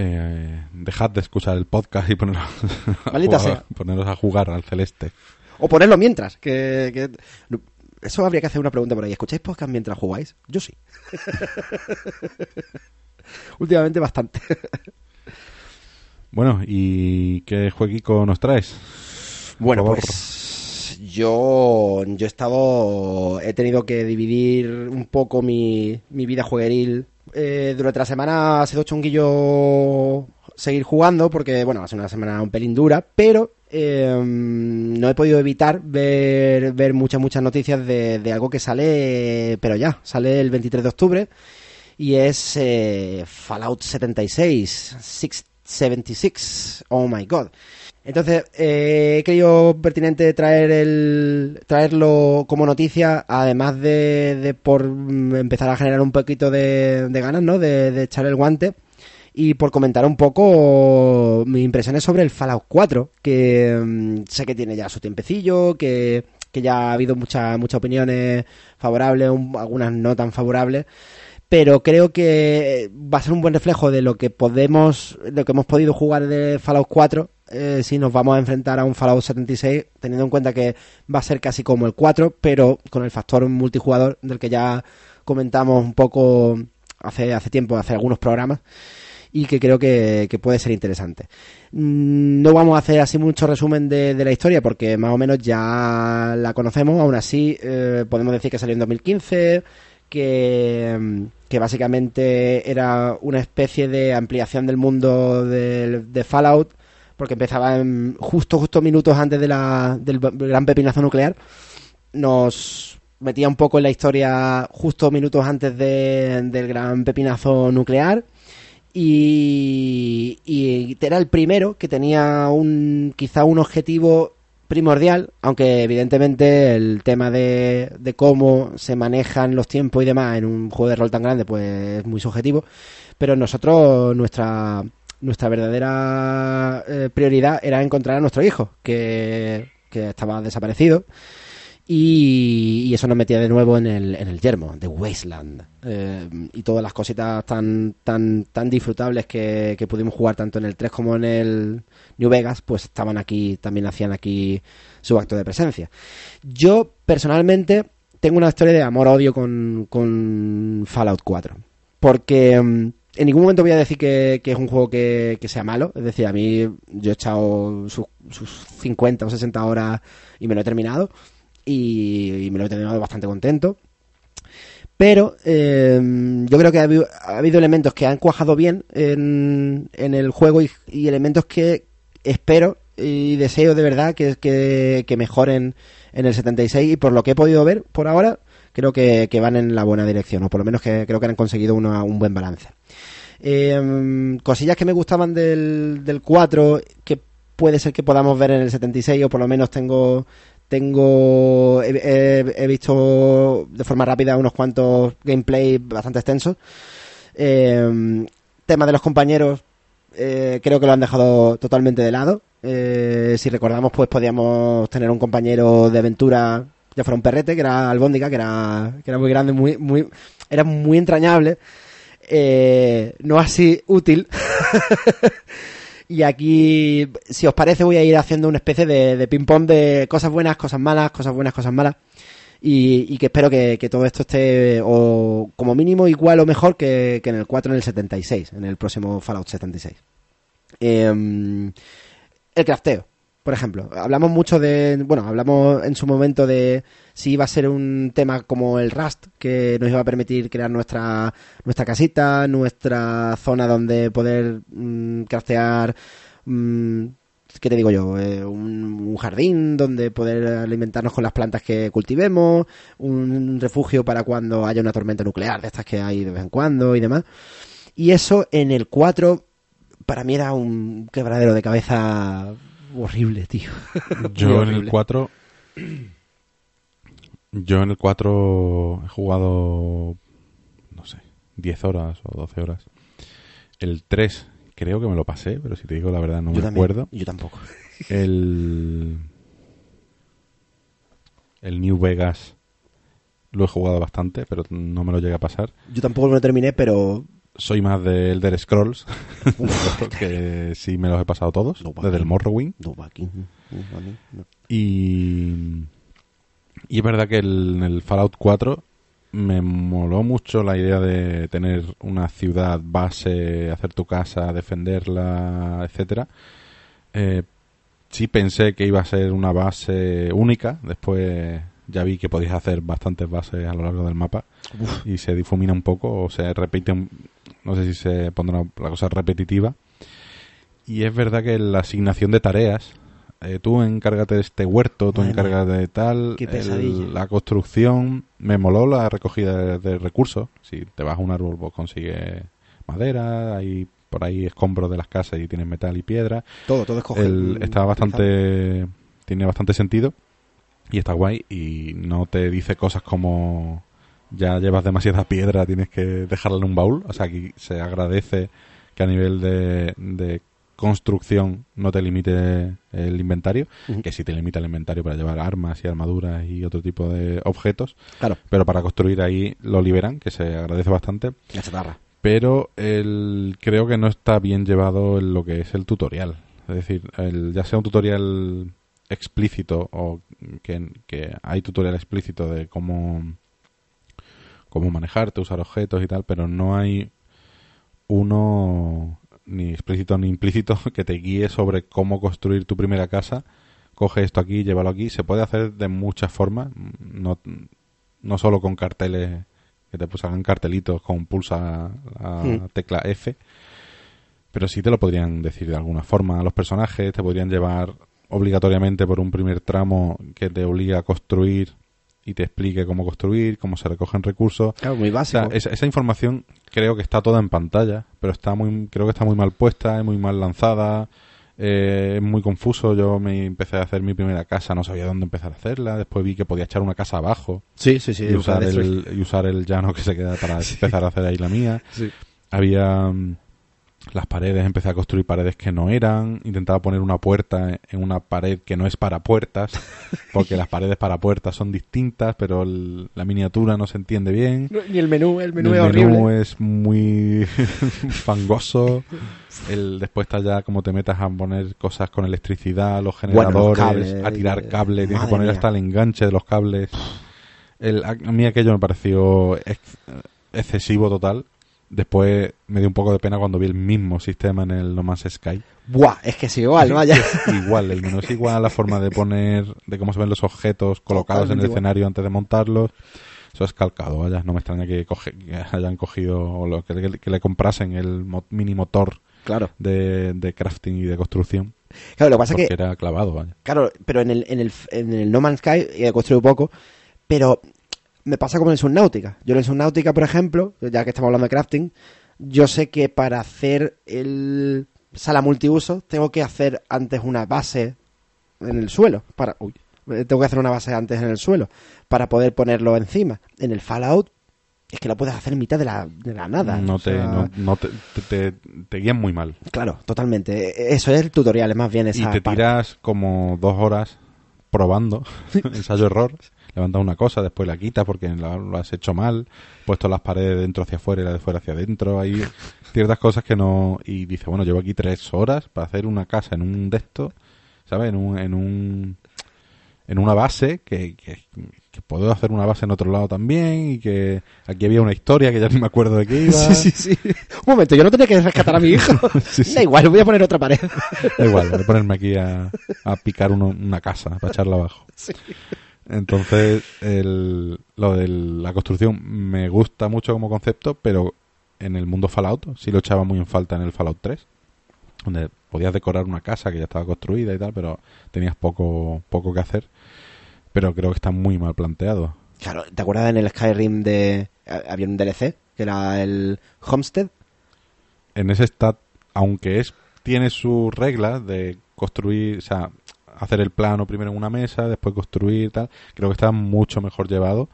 Eh, dejad de escuchar el podcast y poneros, a jugar- poneros a jugar al celeste. O ponerlo mientras, que, Eso habría que hacer una pregunta por ahí. ¿Escucháis podcast mientras jugáis? Yo sí. Últimamente bastante. Bueno, ¿y qué jueguico nos traes? Bueno, pues yo, yo he estado, he tenido que dividir un poco mi, mi vida juegueril. Eh, durante la semana ha sido chunguillo seguir jugando porque, bueno, ha sido una semana un pelín dura, pero eh, no he podido evitar ver, ver muchas, muchas noticias de, de algo que sale, pero ya, sale el 23 de octubre y es eh, Fallout 76, 676, oh my god. Entonces, eh, he creído pertinente traer el, traerlo como noticia, además de, de por mm, empezar a generar un poquito de, de ganas, ¿no? De, de echar el guante. Y por comentar un poco mis impresiones sobre el Fallout 4, que mm, sé que tiene ya su tiempecillo, que, que ya ha habido muchas muchas opiniones favorables, un- algunas no tan favorables pero creo que va a ser un buen reflejo de lo que podemos, lo que hemos podido jugar de Fallout 4 eh, si nos vamos a enfrentar a un Fallout 76, teniendo en cuenta que va a ser casi como el 4, pero con el factor multijugador del que ya comentamos un poco hace, hace tiempo, hace algunos programas y que creo que, que puede ser interesante. Mm, No vamos a hacer así mucho resumen de, de la historia porque más o menos ya la conocemos, aún así eh, podemos decir que salió en 2015, que, que básicamente era una especie de ampliación del mundo de, Fallout, porque empezaba en- justo, justo minutos antes de la, del gran pepinazo nuclear. Nos metía un poco en la historia justo minutos antes de- del gran pepinazo nuclear. Y, y era el primero que tenía un quizá un objetivo primordial, aunque evidentemente el tema de, de cómo se manejan los tiempos y demás en un juego de rol tan grande pues es muy subjetivo, pero nosotros nuestra nuestra verdadera eh, prioridad era encontrar a nuestro hijo, que, que estaba desaparecido y, eso nos metía de nuevo en el, en el yermo, de Wasteland. Eh, y todas las cositas tan, tan, tan disfrutables que, que pudimos jugar tanto en el 3 como en el New Vegas, pues estaban aquí, también hacían aquí su acto de presencia. Yo, personalmente, tengo una historia de amor-odio con, con Fallout 4. Porque mm, en ningún momento voy a decir que, es un juego que, sea malo. Es decir, a mí yo he echado sus, sus 50 o 60 horas y me lo he terminado. Y, me lo he terminado bastante contento. Pero eh, yo creo que ha habido, ha habido elementos que han cuajado bien en, en el juego y, y elementos que espero y deseo de verdad que mejoren en el 76 y por lo que he podido ver por ahora creo que, que van en la buena dirección o por lo menos que creo que han conseguido una- un buen balance. Eh, cosillas que me gustaban del, del 4 que puede ser que podamos ver en el 76 o por lo menos tengo tengo he, visto de forma rápida unos cuantos gameplay bastante extensos. Eh, tema de los compañeros eh, creo que lo han dejado totalmente de lado. Eh, si recordamos pues podíamos tener un compañero de aventura ya fuera un perrete que era albóndiga que era que era muy grande muy muy era muy entrañable eh, no así útil. y aquí, si os parece, voy a ir haciendo una especie de, de ping-pong de cosas buenas, cosas malas, cosas buenas, cosas malas. Y, que espero que, que todo esto esté, o como mínimo, igual o mejor que, que en el 4 en el 76, en el próximo Fallout 76. Em, el crafteo, por ejemplo. Hablamos mucho de, bueno, hablamos en su momento de si iba a ser un tema como el Rust, que nos iba a permitir crear nuestra, nuestra casita, nuestra zona donde poder mm, craftear, mm, ¿qué te digo yo? Eh, un, un jardín donde poder alimentarnos con las plantas que cultivemos, un refugio para cuando haya una tormenta nuclear, de estas que hay de vez en cuando y demás. Y eso en el 4 para mí era un quebradero de cabeza horrible, tío. Yo en el horrible. 4. Yo en el 4 he jugado. No sé, 10 horas o 12 horas. El 3 creo que me lo pasé, pero si te digo la verdad no yo me también, acuerdo. Yo tampoco. El. El New Vegas lo he jugado bastante, pero no me lo llegué a pasar. Yo tampoco lo terminé, pero Soy más de Elder Scrolls, que sí me los he pasado todos, No, desde el Morrowind. no, no. Y, y es verdad que el, en el Fallout 4 me moló mucho la idea de tener una ciudad base, hacer tu casa, defenderla, etcétera. Eh, sí pensé que iba a ser una base única, después ya vi que podías hacer bastantes bases a lo largo del mapa y se difumina un poco o se repite, un- no sé si se pondrá la cosa repetitiva. Y es verdad que la asignación de tareas, eh, tú encárgate de este huerto, tú Bueno, encárgate de tal, el- la construcción, me moló la recogida de, de recursos. Si te vas a un árbol, pues consigues madera, hay por ahí escombros de las casas y tienes metal y piedra. Todo, todo es coger. El, está bastante, tiene bastante sentido y está guay y no te dice cosas como ya llevas demasiada piedra, tienes que dejarla en un baúl. O sea, aquí se agradece que a nivel de, de construcción no te limite el inventario, que sí te limita el inventario para llevar armas y armaduras y otro tipo de objetos, Claro, pero para construir ahí lo liberan, que se agradece bastante la chatarra. pero el, creo que no está bien llevado en lo que es el tutorial. Es decir, el, ya sea un tutorial explícito o que, que hay tutorial explícito de cómo, cómo manejarte, usar objetos y tal, pero no hay uno ni explícito ni implícito que te guíe sobre cómo construir tu primera casa. Coge esto aquí, llévalo aquí. Se puede hacer de muchas formas, no, no solo con carteles que te hagan cartelitos con pulsa la Mm. tecla F, pero sí te lo podrían decir de alguna forma. Los personajes te podrían llevar obligatoriamente por un primer tramo que te obliga a construir y te explique cómo construir, cómo se recogen recursos. Claro, muy O básico. sea, esa, esa información creo que está toda en pantalla, pero está muy, creo que está muy mal puesta, es muy mal lanzada, eh, es muy confuso. Yo me empecé a hacer mi primera casa, no sabía dónde empezar a hacerla. Después vi que podía echar una casa abajo sí, sí, sí. y, usar el, y usar el llano que se queda para empezar a hacer ahí la mía. Sí. Había las paredes, empecé a construir paredes que no eran, intentaba poner una puerta en una pared que no es para puertas, porque las paredes para puertas son distintas, pero el- la miniatura no se entiende bien. No, Ni el menú, el menú el es menú horrible. es muy fangoso. El, después está ya como te metas a poner cosas con electricidad, los Bueno, los generadores, cables, a tirar eh, cables, tienes que poner mía. hasta el enganche de los cables. El, a, a mí aquello me pareció ex- excesivo total. Después me dio un poco de pena cuando vi el mismo sistema en el No Man's Sky. Buah, es que es igual, ¿no? Ya- igual, el menú es igual, la forma de poner, de cómo se ven los objetos colocados en el igual. escenario antes de montarlos. Eso es calcado, vaya, no me extraña que, coge- que hayan cogido o lo, que, le- que le comprasen el mini motor Claro. de, de crafting y de construcción, Claro, lo que pasa es que era clavado, vaya. Claro, pero en el, en el, en el No Man's Sky he construido poco, pero me pasa como en el Subnautica. Yo en el Subnautica, por ejemplo, ya que estamos hablando de crafting, yo sé que para hacer el sala multiuso tengo que hacer antes una base en el suelo. Para, uy, tengo que hacer una base antes en el suelo para poder ponerlo encima. En el Fallout es que lo puedes hacer en mitad de la, de la nada. no O te, sea, no, no te, te, te- te guían muy mal. Claro, totalmente. Eso es el tutorial, es más bien esa y te parte. tiras como dos horas probando, ensayo-error, levantas una cosa, después la quitas porque la- lo has hecho mal, puesto las paredes de dentro hacia afuera y la de fuera hacia adentro, hay ciertas cosas que no... Y dice, bueno, llevo aquí tres horas para hacer una casa en un de estos, ¿sabes? En un... En un en una base que, que, que puedo hacer una base en otro lado también y que aquí había una historia que ya ni me acuerdo de qué iba Sí, sí, sí. Un momento, yo no tenía que rescatar a mi hijo. Sí, sí. Da igual, voy a poner otra pared. Da igual, voy a ponerme aquí a, a picar uno- una casa, para echarla abajo. Entonces, el- lo de la construcción me gusta mucho como concepto, pero en el mundo Fallout sí lo echaba muy en falta en el Fallout 3, donde podías decorar una casa que ya estaba construida y tal, pero tenías poco, poco que hacer. Pero creo que está muy mal planteado. Claro, ¿te acuerdas en el Skyrim de... Había un DLC, que era el Homestead? En ese stat, aunque es tiene sus reglas de construir, o sea, hacer el plano primero en una mesa, después construir tal, creo que está mucho mejor llevado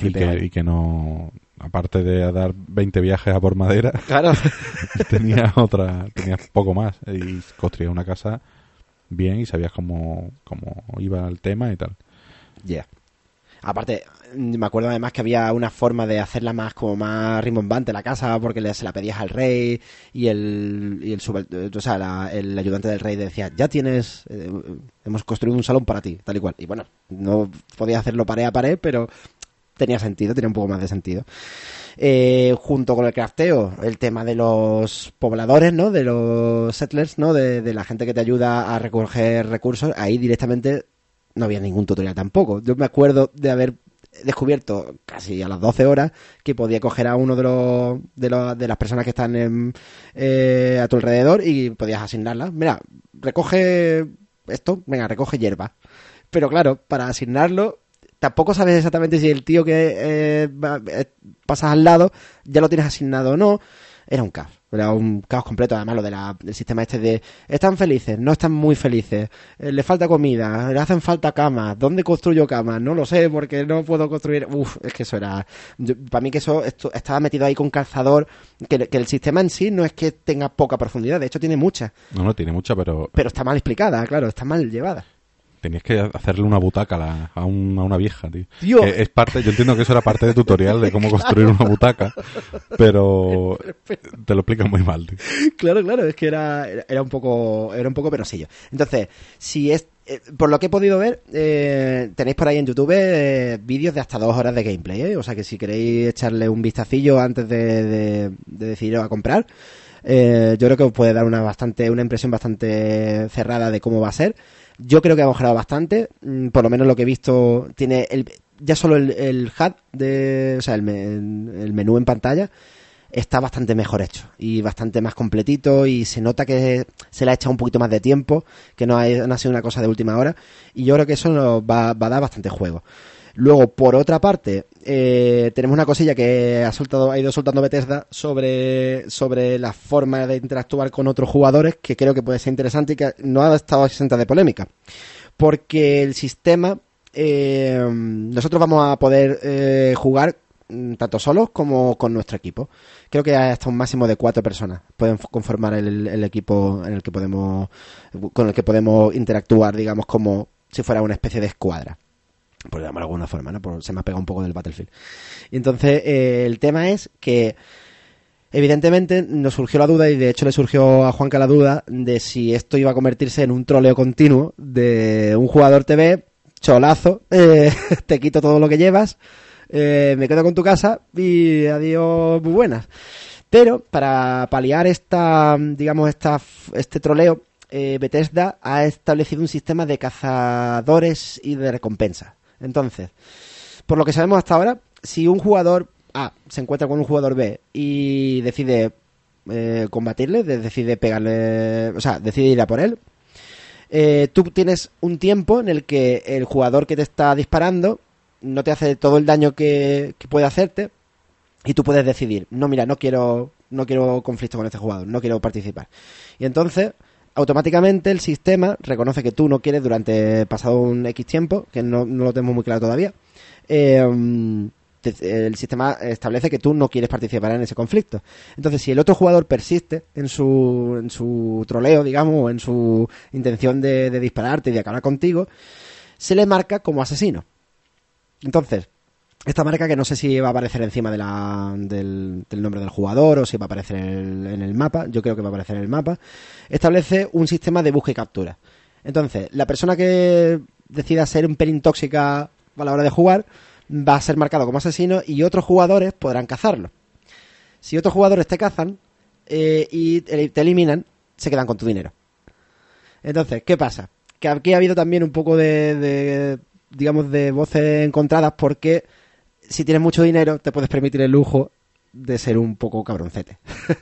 y que, vale. y que no, aparte de dar 20 viajes a por madera, Claro. tenía otra, tenía poco más y construía una casa bien y sabías cómo, cómo iba el tema y tal. Ya. Aparte, mm, me acuerdo además que había una forma de hacerla más como más rimbombante la casa porque le, se la pedías al rey y el, y el, la- el ayudante del rey decía, ya tienes, eh, hemos construido un salón para ti, tal y cual. Y bueno, no podía hacerlo pared a pared, pero tenía sentido, tenía un poco más de sentido. Eh, junto con el crafteo, el tema de los pobladores, ¿no? De los settlers, ¿no? De la gente que te ayuda a recoger recursos, ahí directamente no había ningún tutorial tampoco. Yo me acuerdo de haber descubierto casi a las 12 horas que podía coger a uno de los de, los- de las personas que están eh, a tu alrededor y podías asignarlas. Mira, recoge esto, venga, recoge hierba. Pero claro, para asignarlo tampoco sabes exactamente si el tío que eh, eh, pasas al lado ya lo tienes asignado o no. Era un caos. Era un caos completo. Además, lo de la- del sistema este de están felices, no están muy felices, eh, le falta comida, le hacen falta camas. ¿Dónde construyo camas? No lo sé porque no puedo construir. Uf, es que eso era. yo- para mí, que eso esto- estaba metido ahí con calzador. Que, que el sistema en sí no es que tenga poca profundidad, de hecho, tiene mucha. No, no tiene mucha, pero Pero está mal explicada, claro, está mal llevada. Tenías que hacerle una butaca a, la- a, un- a una vieja, tío. Tío. Que es parte, yo entiendo que eso era parte de tutorial de cómo construir una butaca, pero te lo explican muy mal, tío. Claro, claro, es que era, era- un poco era un poco penosillo. Entonces, si es eh, por lo que he podido ver, eh, tenéis por ahí en YouTube eh, vídeos de hasta dos horas de gameplay, ¿eh? O sea que si queréis echarle un vistacillo antes de, de, de decidiros a comprar, eh, yo creo que os puede dar una bastante una impresión bastante cerrada de cómo va a ser. Yo creo que ha mejorado bastante, mm, por lo menos lo que he visto tiene el ya solo el, el HUD de, o sea, el, el menú en pantalla está bastante mejor hecho y bastante más completito y se nota que se le ha echado un poquito más de tiempo, que no ha, no ha sido una cosa de última hora y yo creo que eso nos va, va a dar bastante juego. Luego, por otra parte, eh, tenemos una cosilla que ha soltado, ha ido soltando Bethesda sobre, sobre la forma de interactuar con otros jugadores, que creo que puede ser interesante y que no ha estado exenta de polémica. Porque el sistema, eh, nosotros vamos a poder eh, jugar mm, tanto solos como con nuestro equipo. Creo que hasta un máximo de cuatro personas pueden conformar el, el equipo en el que podemos, con el que podemos interactuar, digamos, como si fuera una especie de escuadra. Por llamarlo de alguna forma, ¿no? Por- se me ha pegado un poco del Battlefield. Y entonces, eh, el tema es que Evidentemente nos surgió la duda y de hecho le surgió a Juanca la duda de si esto iba a convertirse en un troleo continuo de un jugador TV, cholazo, eh, te quito todo lo que llevas, eh, me quedo con tu casa y adiós muy buenas. Pero para paliar esta, digamos, esta, este troleo, Bethesda ha establecido un sistema de cazadores y de recompensas. Entonces, por lo que sabemos hasta ahora, si un jugador A se encuentra con un jugador B y decide eh, combatirle, de- decide pegarle, o sea, decide ir a por él, eh, tú tienes un tiempo en el que el jugador que te está disparando no te hace todo el daño que, que puede hacerte y tú puedes decidir, no, mira, no quiero, no quiero conflicto con este jugador, no quiero participar. Y entonces, automáticamente el sistema reconoce que tú no quieres durante pasado un X tiempo, que no, no lo tenemos muy claro todavía, eh, el sistema establece que tú no quieres participar en ese conflicto. Entonces, si el otro jugador persiste en su, en su troleo, digamos, o en su intención de, de dispararte y de acabar contigo, se le marca como asesino. Entonces, esta marca que no sé si va a aparecer encima del, nombre del jugador o si va a aparecer en el, en el mapa, yo creo que va a aparecer en el mapa, establece un sistema de búsqueda y captura. Entonces, la persona que decida ser un pelín tóxica a la hora de jugar va a ser marcado como asesino y otros jugadores podrán cazarlo. Si otros jugadores te cazan eh, y te te eliminan, se quedan con tu dinero. Entonces, ¿qué pasa? Que aquí ha habido también un poco de, de, digamos, de voces encontradas porque si tienes mucho dinero te puedes permitir el lujo de ser un poco cabroncete.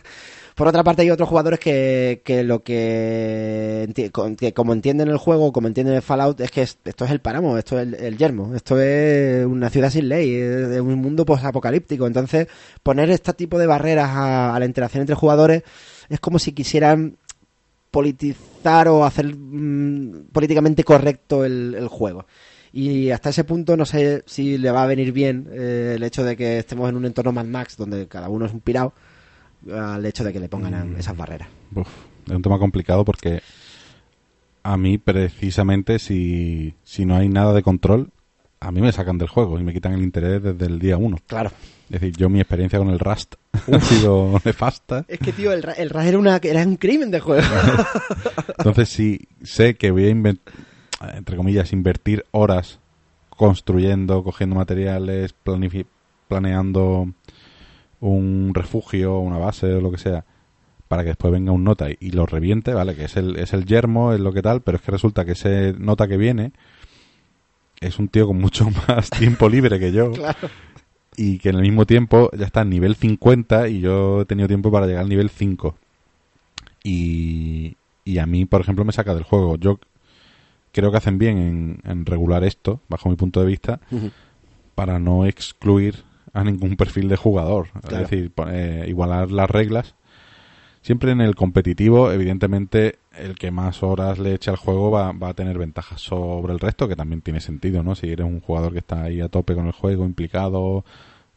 Por otra parte, hay otros jugadores que, que lo que, que como entienden el juego, como entienden el Fallout, es que es- esto es el páramo, esto es el, el yermo, esto es una ciudad sin ley, es un mundo posapocalíptico. Entonces, poner este tipo de barreras a, a la interacción entre jugadores es como si quisieran politizar o hacer mm, políticamente correcto el juego. Y hasta ese punto no sé si le va a venir bien eh, el hecho de que estemos en un entorno Mad Max donde cada uno es un pirado al hecho de que le pongan esas barreras. Uf, es un tema complicado porque a mí precisamente si, si no hay nada de control, a mí me sacan del juego y me quitan el interés desde el día uno. Claro. Es decir, yo mi experiencia con el Rust ha sido nefasta. Es que, tío, el, el RAS era, una, era un crimen de juego. Entonces si sé que voy a, inven- entre comillas, invertir horas construyendo, cogiendo materiales, planeando un refugio, una base o lo que sea, para que después venga un nota y, y lo reviente, ¿vale? Que es el, es el yermo, es lo que tal, pero es que resulta que ese nota que viene es un tío con mucho más tiempo libre que yo claro. y que en el mismo tiempo ya está en nivel 50 y yo he tenido tiempo para llegar al nivel 5. Y, y a mí, por ejemplo, me saca del juego. Yo creo que hacen bien en, en regular esto, bajo mi punto de vista, para no excluir a ningún perfil de jugador. Claro. Es decir, eh, igualar las reglas. Siempre en el competitivo, evidentemente, el que más horas le eche al juego va, va a tener ventajas sobre el resto, que también tiene sentido, ¿no? Si eres un jugador que está ahí a tope con el juego, implicado,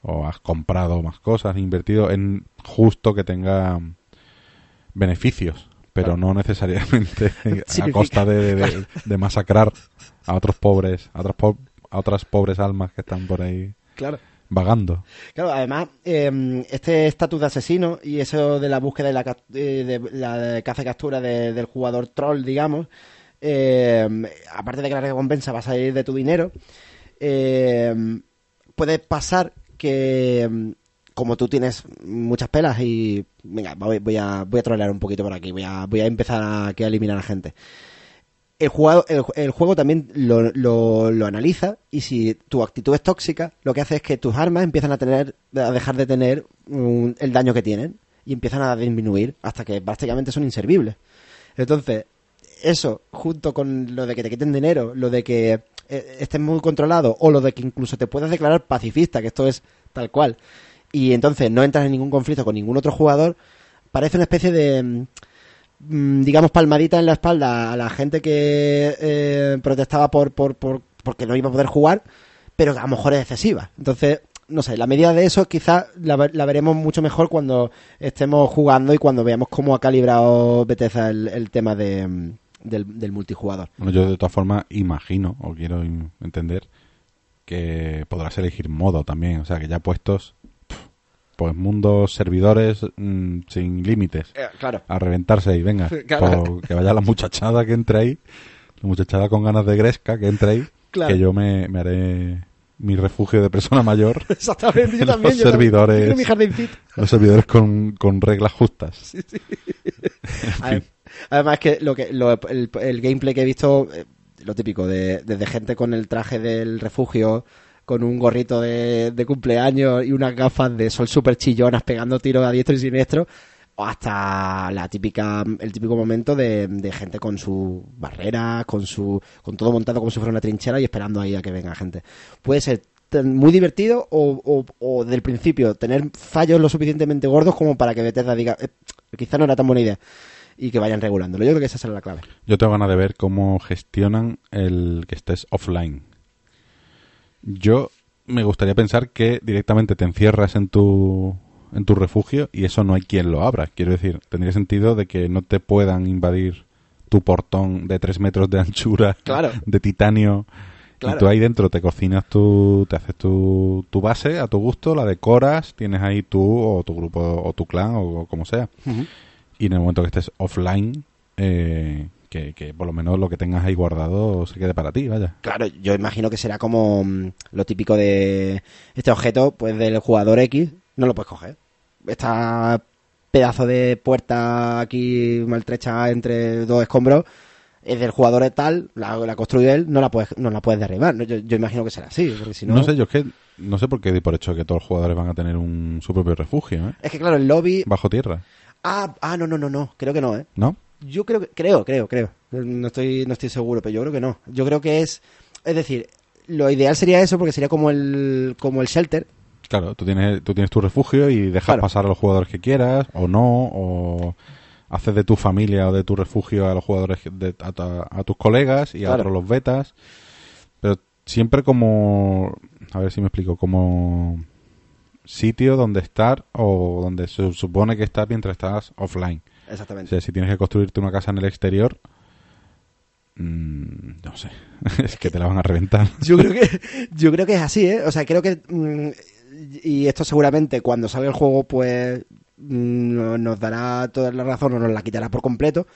o has comprado más cosas, invertido, en justo que tenga beneficios, pero no necesariamente a costa de, de- de masacrar a otros pobres, a otras, po- a otras pobres almas que están por ahí Claro. vagando. Claro, además, eh, este estatus de asesino y eso de la búsqueda y la, eh, de la caza y captura de- del jugador troll, digamos, eh, aparte de que la recompensa va a salir de tu dinero, eh, puede pasar que, como tú tienes muchas pelas y, venga, voy, a, voy a trolear un poquito por aquí, voy a, voy a empezar a, a eliminar a gente el juego, el, el juego también lo, lo, lo analiza y si tu actitud es tóxica, lo que hace es que tus armas empiezan a tener, a dejar de tener el daño que tienen y empiezan a disminuir hasta que prácticamente son inservibles. Entonces, eso, junto con lo de que te quiten dinero, lo de que eh, estés muy controlado o lo de que incluso te puedas declarar pacifista, que esto es tal cual, y entonces no entras en ningún conflicto con ningún otro jugador, parece una especie de mm, digamos, palmadita en la espalda a la gente que eh, protestaba por, por, por, porque no iba a poder jugar, pero a lo mejor es excesiva. Entonces, no sé, la medida de eso quizás la, ve- la veremos mucho mejor cuando estemos jugando y cuando veamos cómo ha calibrado Bethesda el, tema de, mm, del, del multijugador. Bueno, yo de todas formas imagino, o quiero entender, que podrás elegir modo también. O sea, que ya puestos, pues mundos, servidores mm, sin límites. claro. A reventarse y venga, Claro. que vaya la muchachada que entre ahí, la muchachada con ganas de gresca que entre ahí, Claro. que yo me, me haré mi refugio de persona mayor, Exactamente, yo Los también. yo también. servidores. Mi jardincito. los servidores con, con reglas justas. Ade- Además que lo que lo- el, el gameplay que he visto, eh, lo típico, de, desde gente con el traje del refugio, con un gorrito de, de cumpleaños y unas gafas de sol súper chillonas pegando tiros a diestro y siniestro, o hasta la típica, el típico momento de, gente con sus barreras, con su, con todo montado como si fuera una trinchera y esperando ahí a que venga gente. Puede ser muy divertido o, o, o del principio tener fallos lo suficientemente gordos como para que Bethesda diga, "Eh, quizá no era tan buena idea y que vayan regulándolo. Yo creo que esa será la clave. Yo tengo ganas de ver cómo gestionan el que estés offline. Yo me gustaría pensar que directamente te encierras en tu en tu refugio y eso no hay quien lo abra. Quiero decir, tendría sentido de que no te puedan invadir tu portón de 3 metros de anchura Claro. de titanio Claro. y tú ahí dentro te cocinas tu, te haces tu, tu base a tu gusto, la decoras, tienes ahí tú o tu grupo o tu clan o como sea y en el momento que estés offline, eh, que, que por lo menos lo que tengas ahí guardado se quede para ti, vaya. Claro, yo imagino que será como mm, lo típico de este objeto, pues del jugador X, no lo puedes coger. Esta pedazo de puerta aquí maltrecha entre dos escombros es del jugador tal, la, la construyó él, no la puedes, no la puedes derribar. Yo, yo imagino que será así, porque si no... No sé, yo es que no sé por qué di por hecho que todos los jugadores van a tener un, su propio refugio, ¿eh? Es que claro, el lobby... Bajo tierra, Ah, ah, no, no, no, no, creo que no, ¿eh? ¿no? Yo creo que, creo, creo, creo. No estoy, no estoy seguro, pero yo creo que no. Yo creo que es, es decir, lo ideal sería eso porque sería como el, como el shelter. Claro, tú tienes, tú tienes tu refugio y dejas Claro. pasar a los jugadores que quieras, o no, o haces de tu familia o de tu refugio a los jugadores, de- a, tu- a tus colegas y a otros los vetas. Pero siempre como, a ver si me explico, como sitio donde estar o donde se supone que estás mientras estás offline. O Exactamente. sea, si tienes que construirte una casa en el exterior, mm, no sé, es que te la van a reventar. Yo creo que, yo creo que es así, ¿eh? O sea, creo que, mm, y esto seguramente cuando salga el juego, pues, mm, no- nos dará toda la razón o nos la quitará por completo.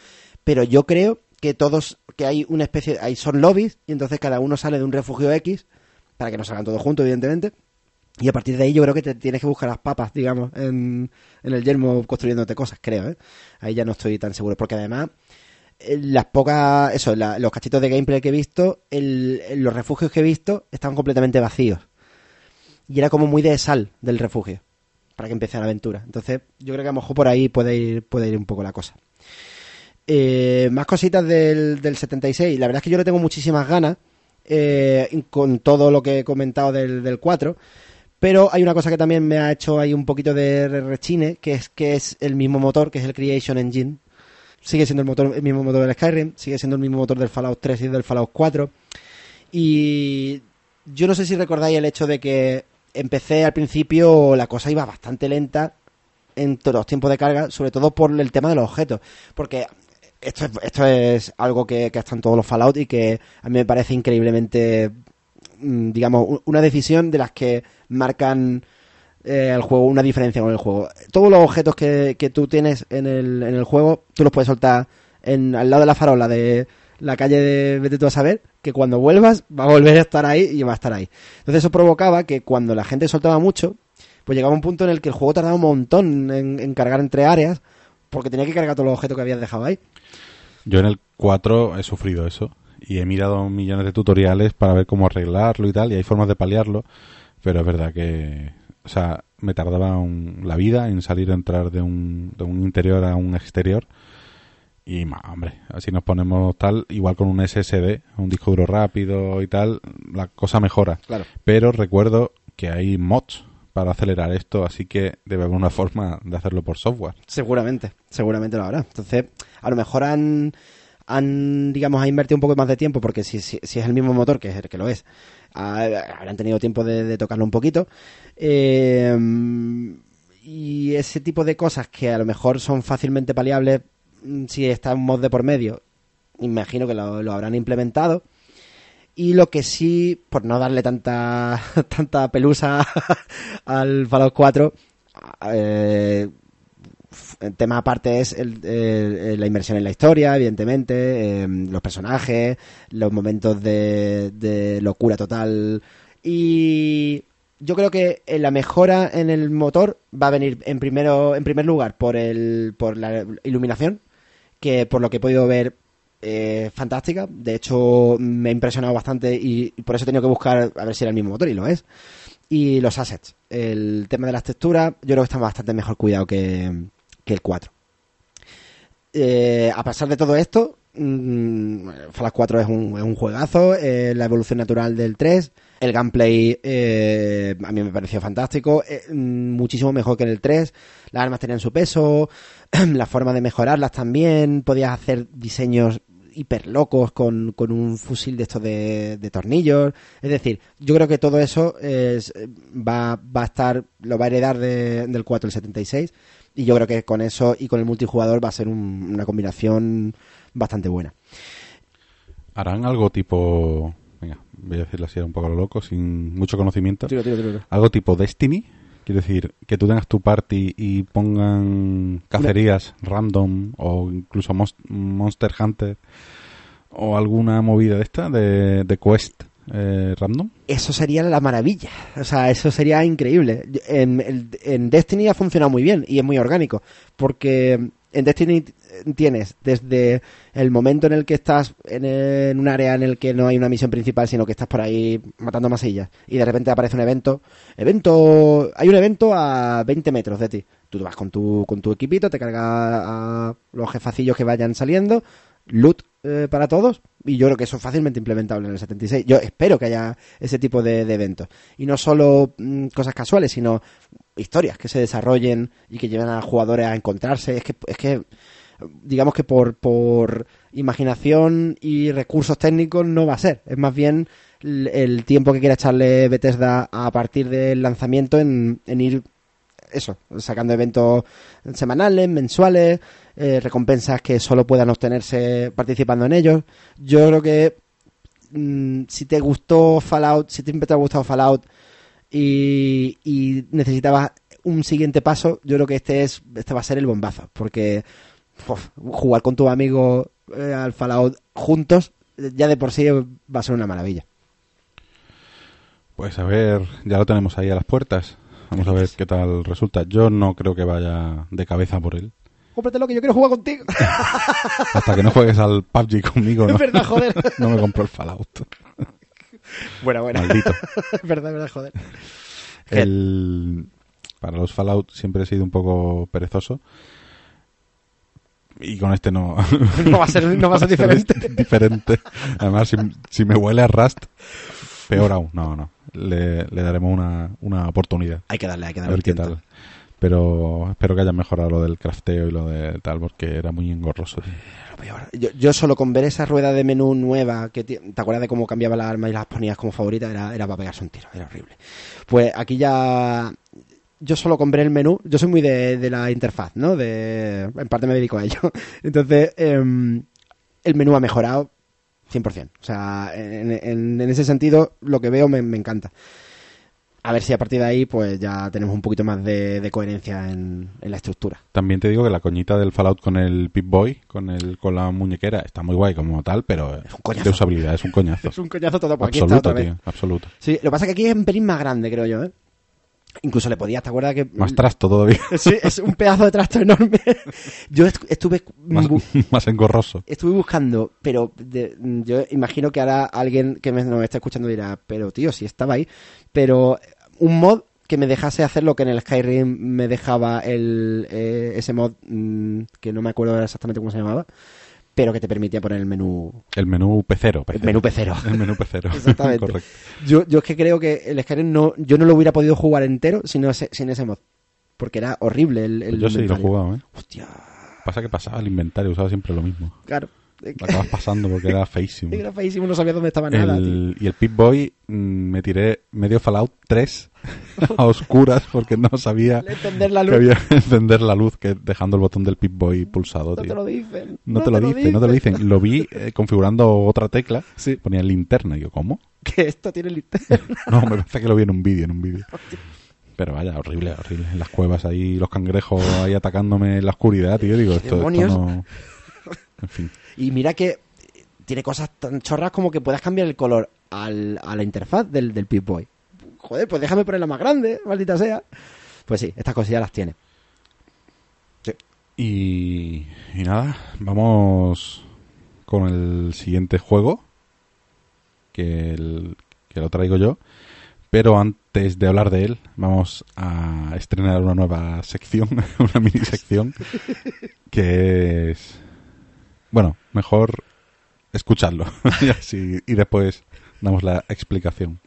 Pero yo creo que todos, que hay una especie, hay son lobbies, y entonces cada uno sale de un refugio X, para que no salgan todos juntos, evidentemente. Y a partir de ahí yo creo que te tienes que buscar las papas, digamos, en, en el yermo construyéndote cosas, creo, ¿eh? Ahí ya no estoy tan seguro, porque además eh, las pocas, eso, la- los cachitos de gameplay que he visto, el- los refugios que he visto estaban completamente vacíos. Y era como muy de sal del refugio, para que empiece la aventura. Entonces, yo creo que a lo mejor por ahí puede ir, puede ir un poco la cosa. Eh, más cositas del, del 76. La verdad es que yo le tengo muchísimas ganas eh, con todo lo que he comentado del, del 4. Pero hay una cosa que también me ha hecho ahí un poquito de re- rechine, que es que es el mismo motor, que es el Creation Engine. Sigue siendo el, motor, el mismo motor del Skyrim, sigue siendo el mismo motor del Fallout 3 y del Fallout 4. Y yo no sé si recordáis el hecho de que empecé al principio, la cosa iba bastante lenta en todos los tiempos de carga, sobre todo por el tema de los objetos. Porque esto es, esto es algo que, que en todos los Fallout y que a mí me parece increíblemente, digamos, u- una decisión de las que marcan eh, el juego, una diferencia con el juego. Todos los objetos que, que tú tienes en el, en el juego, tú los puedes soltar en, al lado de la farola de la calle de Vete tú a saber, que cuando vuelvas va a volver a estar ahí y va a estar ahí. Entonces eso provocaba que cuando la gente soltaba mucho, pues llegaba un punto en el que el juego tardaba un montón en, en cargar entre áreas, porque tenía que cargar todos los objetos que habías dejado ahí. Yo en el 4 he sufrido eso y he mirado millones de tutoriales para ver cómo arreglarlo y tal, y hay formas de paliarlo, pero es verdad que, o sea, me tardaba un- la vida en salir a entrar de un, de un interior a un exterior. Y, ma, hombre, así nos ponemos tal, igual con un SSD, un disco duro rápido y tal, la cosa mejora. Claro. Pero recuerdo que hay mods para acelerar esto, así que debe haber una forma de hacerlo por software. Seguramente, seguramente lo habrá. Entonces, a lo mejor han, han, digamos, ha invertido un poco más de tiempo, porque si, si, es el mismo motor, que es el que lo es, habrán tenido tiempo de, tocarlo un poquito. Eh, y ese tipo de cosas que a lo mejor son fácilmente paliables mm, si está un mod de por medio, imagino que lo, lo habrán implementado. Y lo que sí, por no darle tanta, tanta pelusa al Fallout 4, eh, el tema aparte es el- eh, la inmersión en la historia, evidentemente, eh, los personajes, los momentos de, locura total. Y yo creo que eh, la mejora en el motor va a venir en primero, en primer lugar por el, por la iluminación, que por lo que he podido ver eh, fantástica. De hecho, me ha impresionado bastante y, y por eso he tenido que buscar a ver si era el mismo motor y lo es. Y los assets. El tema de las texturas, yo creo que está bastante mejor cuidado que, que el 4. Eh, a pesar de todo esto, mm, Fallout 4 es un, es un juegazo, la evolución natural del 3, el gameplay eh, a mí me pareció fantástico, eh, mm, muchísimo mejor que en el 3, las armas tenían su peso, la forma de mejorarlas también, podías hacer diseños hiper locos con, con un fusil de estos de, tornillos, es decir, yo creo que todo eso es, va, va a estar, lo va a heredar de- del 4 el 76 y yo creo que con eso y con el multijugador va a ser un- una combinación bastante buena. ¿Harán algo tipo... Venga, voy a decirlo así un poco a lo loco, sin mucho conocimiento. Tiro, tiro, tiro. Algo tipo Destiny. Quiero decir, que tú tengas tu party y pongan cacerías random o incluso Monster Hunter o alguna movida de esta, de, de quest eh, random. Eso sería la maravilla. O sea, eso sería increíble. En, Destiny ha funcionado muy bien y es muy orgánico. Porque en Destiny tienes desde el momento en el que estás en, un área en el que no hay una misión principal, sino que estás por ahí matando masillas y de repente aparece un evento. Evento, hay un evento a 20 metros de ti. Tú vas con tu, con tu equipito, te cargas a los jefacillos que vayan saliendo, loot eh, para todos y yo creo que eso es fácilmente implementable en el 76. Yo espero que haya ese tipo de, eventos y no solo mm, cosas casuales, sino historias que se desarrollen y que lleven a jugadores a encontrarse. Es que, es que digamos que por, por imaginación y recursos técnicos no va a ser. Es más bien el tiempo que quiera echarle Bethesda a partir del lanzamiento en, en ir eso, sacando eventos semanales, mensuales, eh, recompensas que solo puedan obtenerse participando en ellos. Yo creo que mm, si te gustó Fallout, si siempre te ha gustado Fallout y, necesitabas un siguiente paso, yo creo que este es este va a ser el bombazo, porque jugar con tu amigo eh, al Fallout juntos ya de por sí va a ser una maravilla. Pues a ver, ya lo tenemos ahí a las puertas. Vamos a ver qué tal resulta. Yo no creo que vaya de cabeza por él. Cómpratelo que yo quiero jugar contigo. Hasta que no juegues al PUBG conmigo, no, es verdad, joder. no me compro el Fallout. Bueno, bueno. Maldito. es verdad, verdad, joder. El, para los Fallout siempre he sido un poco perezoso. Y con este no. No va a ser, no va a ser diferente. diferente. Además, si, si me huele a Rust, peor aún. No, no. Le, le daremos una, una oportunidad. Hay que darle, hay que A darle ver un qué tal. Pero espero que hayan mejorado lo del crafteo y lo de tal, porque era muy engorroso. Yo, yo solo con ver esa rueda de menú nueva, que ¿te acuerdas de cómo cambiaba las armas y las ponías como favoritas? Era, era para pegarse un tiro, era horrible. Pues aquí ya... Yo solo con ver el menú, yo soy muy de, de la interfaz, ¿no? De, en parte me dedico a ello. Entonces, em, el menú ha mejorado 100%. O sea, en, en- en ese sentido, lo que veo me, me encanta. A ver si a partir de ahí, pues ya tenemos un poquito más de, de coherencia en, en la estructura. También te digo que la coñita del Fallout con el Pip-Boy, con, el, con la muñequera, está muy guay como tal, pero un coñazo. de usabilidad es un coñazo. Es un coñazo todo, pues aquí está absoluto, otra vez. tío, absoluto. Sí, lo que pasa es que aquí es un pelín más grande, creo yo, ¿eh? Incluso le podías, ¿te acuerdas que...? Más trasto todavía, Sí, es un pedazo de trasto enorme. Yo est- estuve... más, engorroso. Estuve buscando, pero de- yo imagino que ahora alguien que me, nos está escuchando dirá, pero tío, si estaba ahí. Pero un mod que me dejase hacer lo que en el Skyrim me dejaba el, eh, ese mod, mm, que no me acuerdo exactamente cómo se llamaba, pero que te permitía poner el menú, El menú pecero. el pecero. menú pecero. El menú pecero. Exactamente. Correcto. Yo, yo es que creo que el Skyrim no, yo no lo hubiera podido jugar entero sin ese, sin ese mod. Porque era horrible el, el Pues yo sí lo he jugado, ¿eh? Hostia, Pasa que pasaba el inventario, usaba siempre lo mismo. claro. Lo acabas pasando porque era feísimo. Era feísimo, no sabía dónde estaba nada. tío. El- y el Pip-Boy mm, me tiré medio Fallout 3 a oscuras porque no sabía Encender la que luz. había que encender la luz que dejando el botón del Pip-Boy pulsado, No tío. te lo dicen. No te lo dicen, no te lo dicen. Lo vi eh, configurando otra tecla, Sí. ponía linterna y yo, ¿cómo? Que esto tiene linterna. No, me parece que lo vi en un vídeo, en un vídeo. Pero vaya, horrible, horrible. En las cuevas ahí, los cangrejos ahí atacándome en la oscuridad, tío. Digo, esto, esto demonios? no... En fin. Y mira que tiene cosas tan chorras como que puedas cambiar el color al- a la interfaz del, del Pip-Boy. Joder, pues déjame ponerla más grande, maldita sea. Pues sí, estas cosillas las tiene. Y, y nada, vamos con el siguiente juego, que, el- que lo traigo yo. Pero antes de hablar de él, vamos a estrenar una nueva sección, una mini sección, que es... Bueno, mejor escucharlo y, así- y después damos la explicación.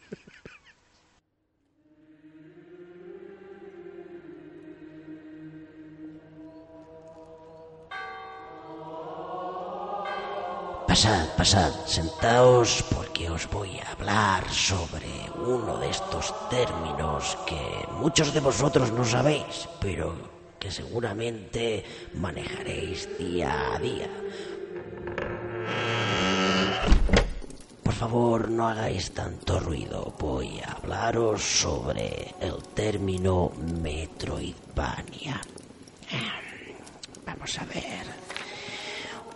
Pasad, pasad, sentaos porque os voy a hablar sobre uno de estos términos que muchos de vosotros no sabéis, pero que seguramente manejaréis día a día. Por favor, no hagáis tanto ruido. Voy a hablaros sobre el término Metroidvania. Vamos a ver.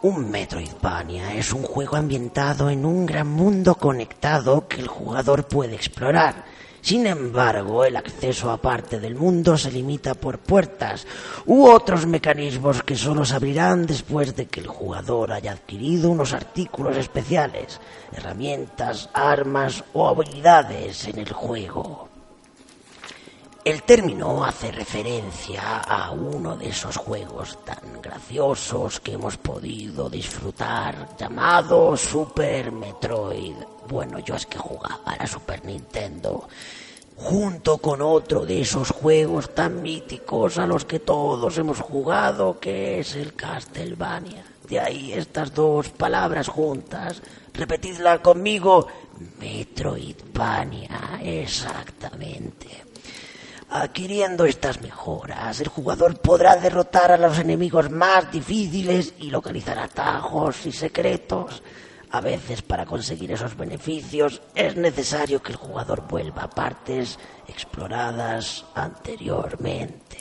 Un Metroidvania es un juego ambientado en un gran mundo conectado que el jugador puede explorar. Sin embargo, el acceso a parte del mundo se limita por puertas u otros mecanismos que solo se abrirán después de que el jugador haya adquirido unos artículos especiales, herramientas, armas o habilidades en el juego. El término hace referencia a uno de esos juegos tan graciosos que hemos podido disfrutar, llamado Super Metroid. Bueno, yo es que jugaba a la Super Nintendo, junto con otro de esos juegos tan míticos a los que todos hemos jugado, que es el Castlevania. De ahí estas dos palabras juntas. Repetidla conmigo. Metroidvania, exactamente. Adquiriendo estas mejoras, el jugador podrá derrotar a los enemigos más difíciles y localizar atajos y secretos. A veces para conseguir esos beneficios es necesario que el jugador vuelva a partes exploradas anteriormente.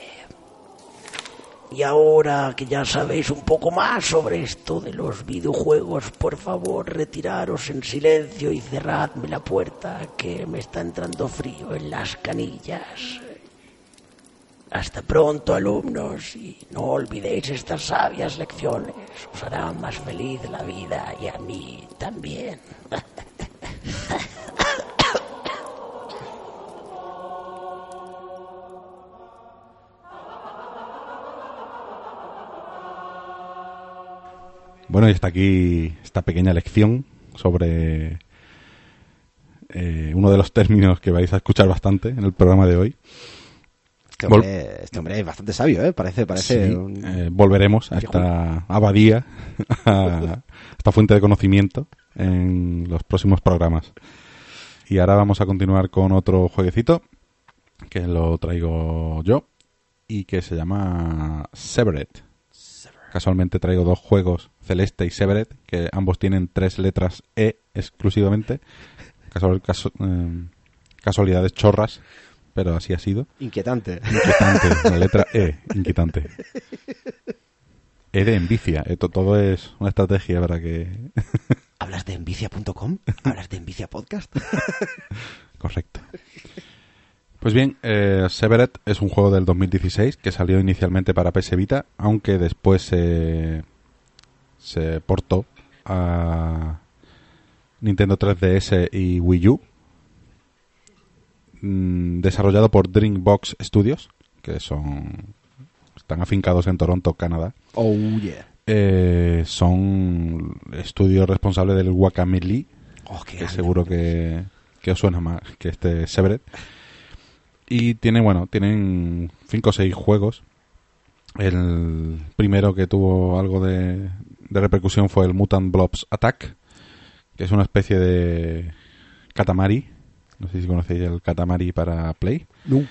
Y ahora que ya sabéis un poco más sobre esto de los videojuegos, por favor retiraros en silencio y cerradme la puerta que me está entrando frío en las canillas. Hasta pronto, alumnos, y no olvidéis estas sabias lecciones. Os harán más feliz la vida y a mí también. Bueno, y está aquí esta pequeña lección sobre eh, uno de los términos que vais a escuchar bastante en el programa de hoy. Este hombre, este hombre es bastante sabio, ¿eh? Parece, parece Sí, un... eh, volveremos a esta abadía, a esta fuente de conocimiento en los próximos programas. Y ahora vamos a continuar con otro jueguecito que lo traigo yo y que se llama Severed. Casualmente traigo dos juegos, Celeste y Severed, que ambos tienen tres letras E exclusivamente. Casual- casu- eh, casualidades chorras, pero así ha sido. inquietante. Inquietante, la letra E, inquietante. E de envicia, eh, to- todo es una estrategia para que... ¿Hablas de envicia.com? ¿Hablas de envicia podcast? Correcto. Pues bien, eh, Severed es un juego del 2016 que salió inicialmente para PS Vita, aunque después se, se portó a Nintendo 3DS y Wii U. Mm, desarrollado por Dreambox Studios, que son están afincados en Toronto, Canadá. Oh, yeah. Eh, son estudios responsables del Guacamelee, Oh, que seguro que, que os suena más que este Severed. Y tiene, bueno, tienen cinco o seis juegos. El primero que tuvo algo de, de repercusión fue el Mutant Blobs Attack, que es una especie de Katamari. No sé si conocéis el Katamari para Play. No.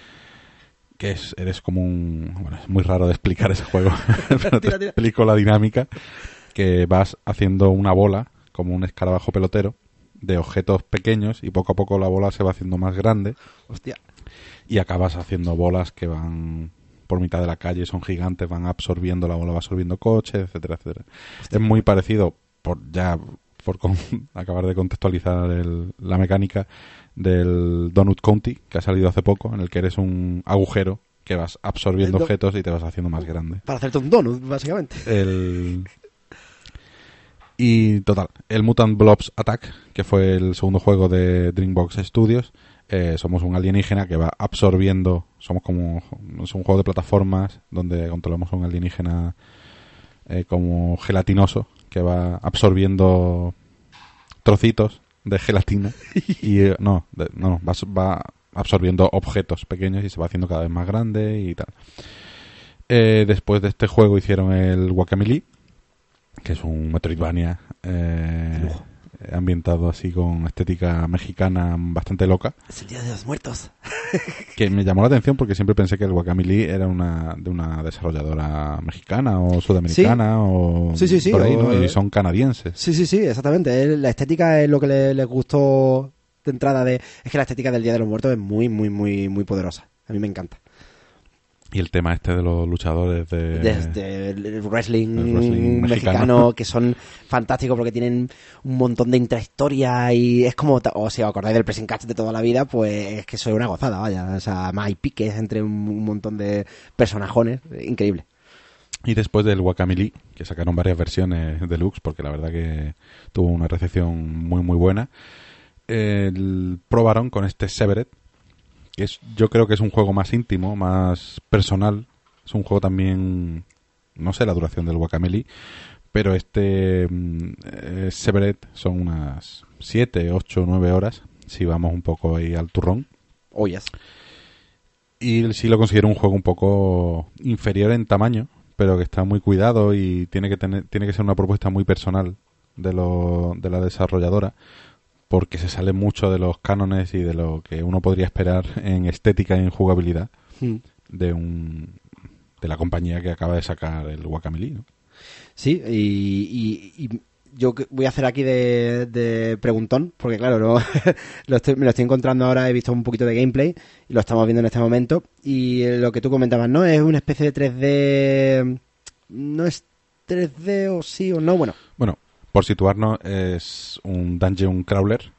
Que es, eres como un... Bueno, es muy raro de explicar ese juego, pero te Tira, tira. explico la dinámica. Que vas haciendo una bola, como un escarabajo pelotero, de objetos pequeños y poco a poco la bola se va haciendo más grande Hostia. y acabas haciendo bolas que van por mitad de la calle, son gigantes, van absorbiendo la bola, va absorbiendo coches, etcétera, etcétera. Es muy parecido, por ya por con- acabar de contextualizar el- la mecánica del Donut County, que ha salido hace poco, en el que eres un agujero que vas absorbiendo do- objetos y te vas haciendo más grande. Para hacerte un donut, básicamente. El... Y total, el Mutant Blobs Attack, que fue el segundo juego de Dreambox Studios, eh, somos un alienígena que va absorbiendo, somos como, es un juego de plataformas donde controlamos a un alienígena eh, como gelatinoso que va absorbiendo trocitos de gelatina y eh, no, de- no, va, va absorbiendo objetos pequeños y se va haciendo cada vez más grande y tal. Eh, después de este juego hicieron el Guacamole, que es un Metroidvania eh, ambientado así con estética mexicana bastante loca, Es el Día de los Muertos. que me llamó la atención porque siempre pensé que el Guacamole era una de una desarrolladora mexicana o sudamericana o Sí, sí, sí, por ahí, o- ¿no? Y son canadienses. Sí, sí, sí, exactamente. La estética es lo que le- les gustó de entrada de... Es que la estética del Día de los Muertos es muy, muy, muy, muy poderosa. A mí me encanta. Y el tema este de los luchadores de... Desde el wrestling, el wrestling mexicano, mexicano. que son fantásticos porque tienen un montón de intrahistoria y es como, o si os acordáis del pressing catch de toda la vida, pues es que soy una gozada, vaya. O sea, más hay piques entre un, montón de personajones, increíble. Y después del Guacamole, que sacaron varias versiones deluxe, porque la verdad que tuvo una recepción muy muy buena, el- probaron con este Severed, que es, yo creo que es un juego más íntimo, más personal. Es un juego también, no sé la duración del Guacamole, pero este mm, eh, Severed son unas 7, 8, 9 horas, si vamos un poco ahí al turrón. Ollas. Y sí lo considero un juego un poco inferior en tamaño, pero que está muy cuidado y tiene que tener, tiene que ser una propuesta muy personal de lo, de la desarrolladora, porque se sale mucho de los cánones y de lo que uno podría esperar en estética y en jugabilidad Mm. de un de la compañía que acaba de sacar el Guacamole, ¿no? Sí, y, y- y yo voy a hacer aquí de, de preguntón, porque claro, no, lo estoy- me lo estoy encontrando ahora, he visto un poquito de gameplay y lo estamos viendo en este momento. Y lo que tú comentabas, ¿no? Es una especie de 3D... No es 3D o sí o no, bueno. Bueno, por situarnos, es un dungeon crawler,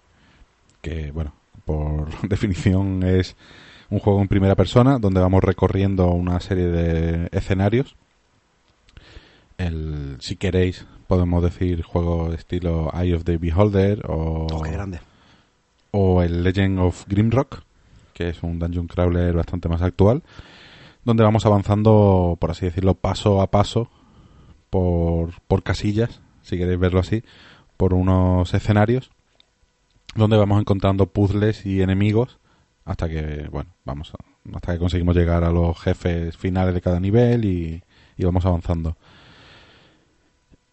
que, bueno, por definición es un juego en primera persona, donde vamos recorriendo una serie de escenarios. El, si queréis, podemos decir juego de estilo Eye of the Beholder o, Oh, qué grande. o el Legend of Grimrock, que es un dungeon crawler bastante más actual, donde vamos avanzando, por así decirlo, paso a paso, por, por casillas, si queréis verlo así, por unos escenarios, donde vamos encontrando puzzles y enemigos hasta que, bueno, vamos a- hasta que conseguimos llegar a los jefes finales de cada nivel y, vamos avanzando.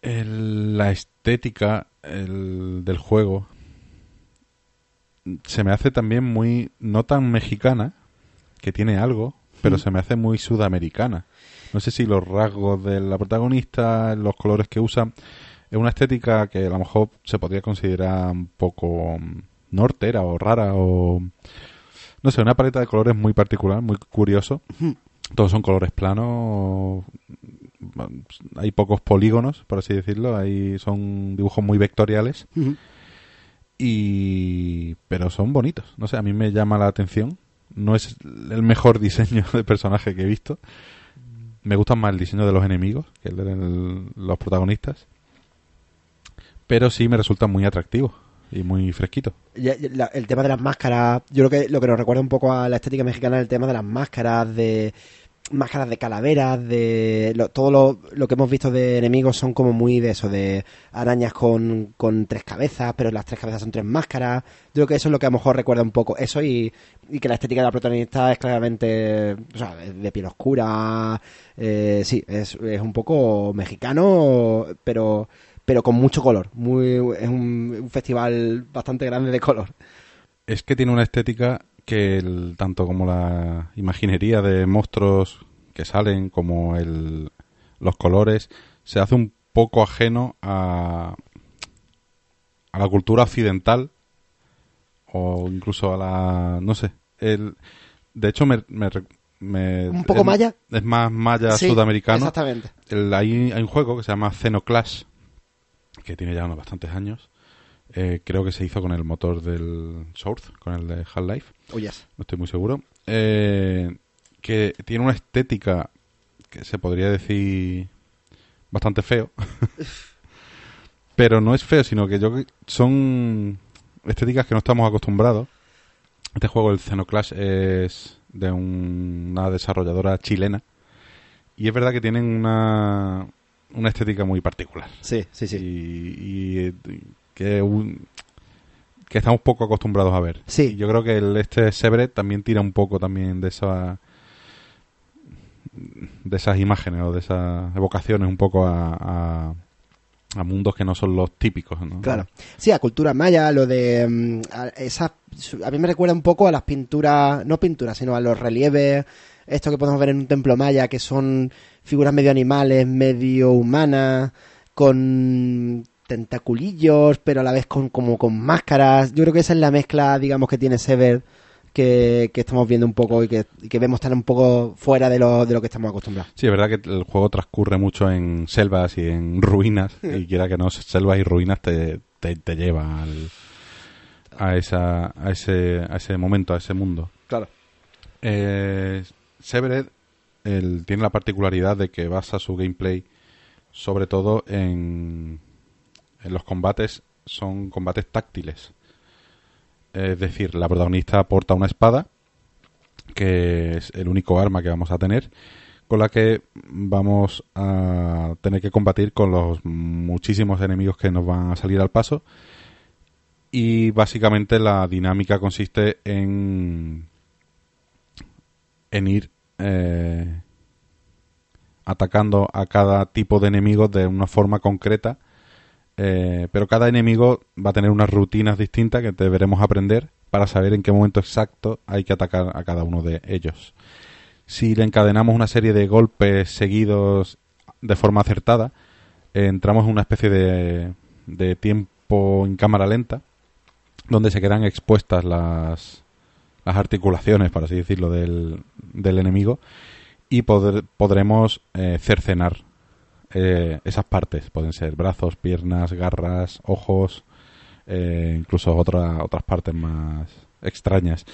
La estética el- del juego se me hace también muy no tan mexicana que tiene algo pero se me hace muy sudamericana no sé si los rasgos de la protagonista los colores que usa es una estética que a lo mejor se podría considerar un poco mm, nortera o rara o no sé una paleta de colores muy particular muy curioso. Todos son colores planos hay pocos polígonos por así decirlo hay son dibujos muy vectoriales. Y pero son bonitos no sé a mí me llama la atención. No es el mejor diseño de personaje que he visto. Me gustan más el diseño de los enemigos que el de los protagonistas pero sí me resulta muy atractivo y muy fresquito el tema de las máscaras, yo creo que lo que nos recuerda un poco a la estética mexicana es el tema de las máscaras, de máscaras de calaveras, de todo lo, lo que hemos visto de enemigos son como muy de eso, de arañas con, con tres cabezas, pero las tres cabezas son tres máscaras. Yo creo que eso es lo que a lo mejor recuerda un poco eso y, y que la estética de la protagonista es claramente, o sea, de piel oscura, eh, sí, es, es un poco mexicano, pero pero con mucho color. Muy, es un, un festival bastante grande de color. Es que tiene una estética que el- tanto como la imaginería de monstruos que salen como el, los colores se hace un poco ajeno a, a la cultura occidental o incluso a la no sé el, de hecho me, me me- ¿Un poco es- maya? es más maya Sí, sudamericano Exactamente. el- hay, hay un juego que se llama Xenoclash, que tiene ya unos bastantes años. Eh, creo que se hizo con el motor del Source, con el de Half-Life, Oh, yes. no estoy muy seguro. Eh, que tiene una estética que se podría decir bastante feo. Pero no es feo, sino que yo son estéticas que no estamos acostumbrados. Este juego, el Xenoclash, es de un- una desarrolladora chilena. Y es verdad que tienen una, una estética muy particular. Sí, sí, sí. Y, y, eh, que, un- que estamos poco acostumbrados a ver. Sí. Y yo creo que el este Severed también tira un poco también de esa de esas imágenes o de esas evocaciones un poco a, a, a mundos que no son los típicos, ¿no? Claro. Sí, a cultura maya, lo de mm, a, esas, a mí me recuerda un poco a las pinturas, no pinturas, sino a los relieves, esto que podemos ver en un templo maya, que son figuras medio animales, medio humanas, con tentaculillos, pero a la vez con como con máscaras. Yo creo que esa es la mezcla, digamos, que tiene Sever que, que estamos viendo un poco y que, y que vemos tan un poco fuera de lo, de lo que estamos acostumbrados. Sí, es verdad que el juego transcurre mucho en selvas y en ruinas, y quiera que no, selvas y ruinas te, te, te lleva al, a, esa, a, ese, a ese momento, a ese mundo. Claro. Eh, Severed él tiene la particularidad de que basa su gameplay sobre todo en, en los combates, son combates táctiles. Es decir, la protagonista porta una espada, que es el único arma que vamos a tener, con la que vamos a tener que combatir con los muchísimos enemigos que nos van a salir al paso. Y básicamente la dinámica consiste en, en ir eh, atacando a cada tipo de enemigo de una forma concreta. eh, pero cada enemigo va a tener unas rutinas distintas que deberemos aprender para saber en qué momento exacto hay que atacar a cada uno de ellos. Si le encadenamos una serie de golpes seguidos de forma acertada, eh, entramos en una especie de, de tiempo en cámara lenta, donde se quedan expuestas las, las articulaciones, por así decirlo, del, del enemigo y poder- podremos eh, cercenar eh, esas partes. Pueden ser brazos, piernas, garras, ojos, eh, incluso otra- otras partes más extrañas.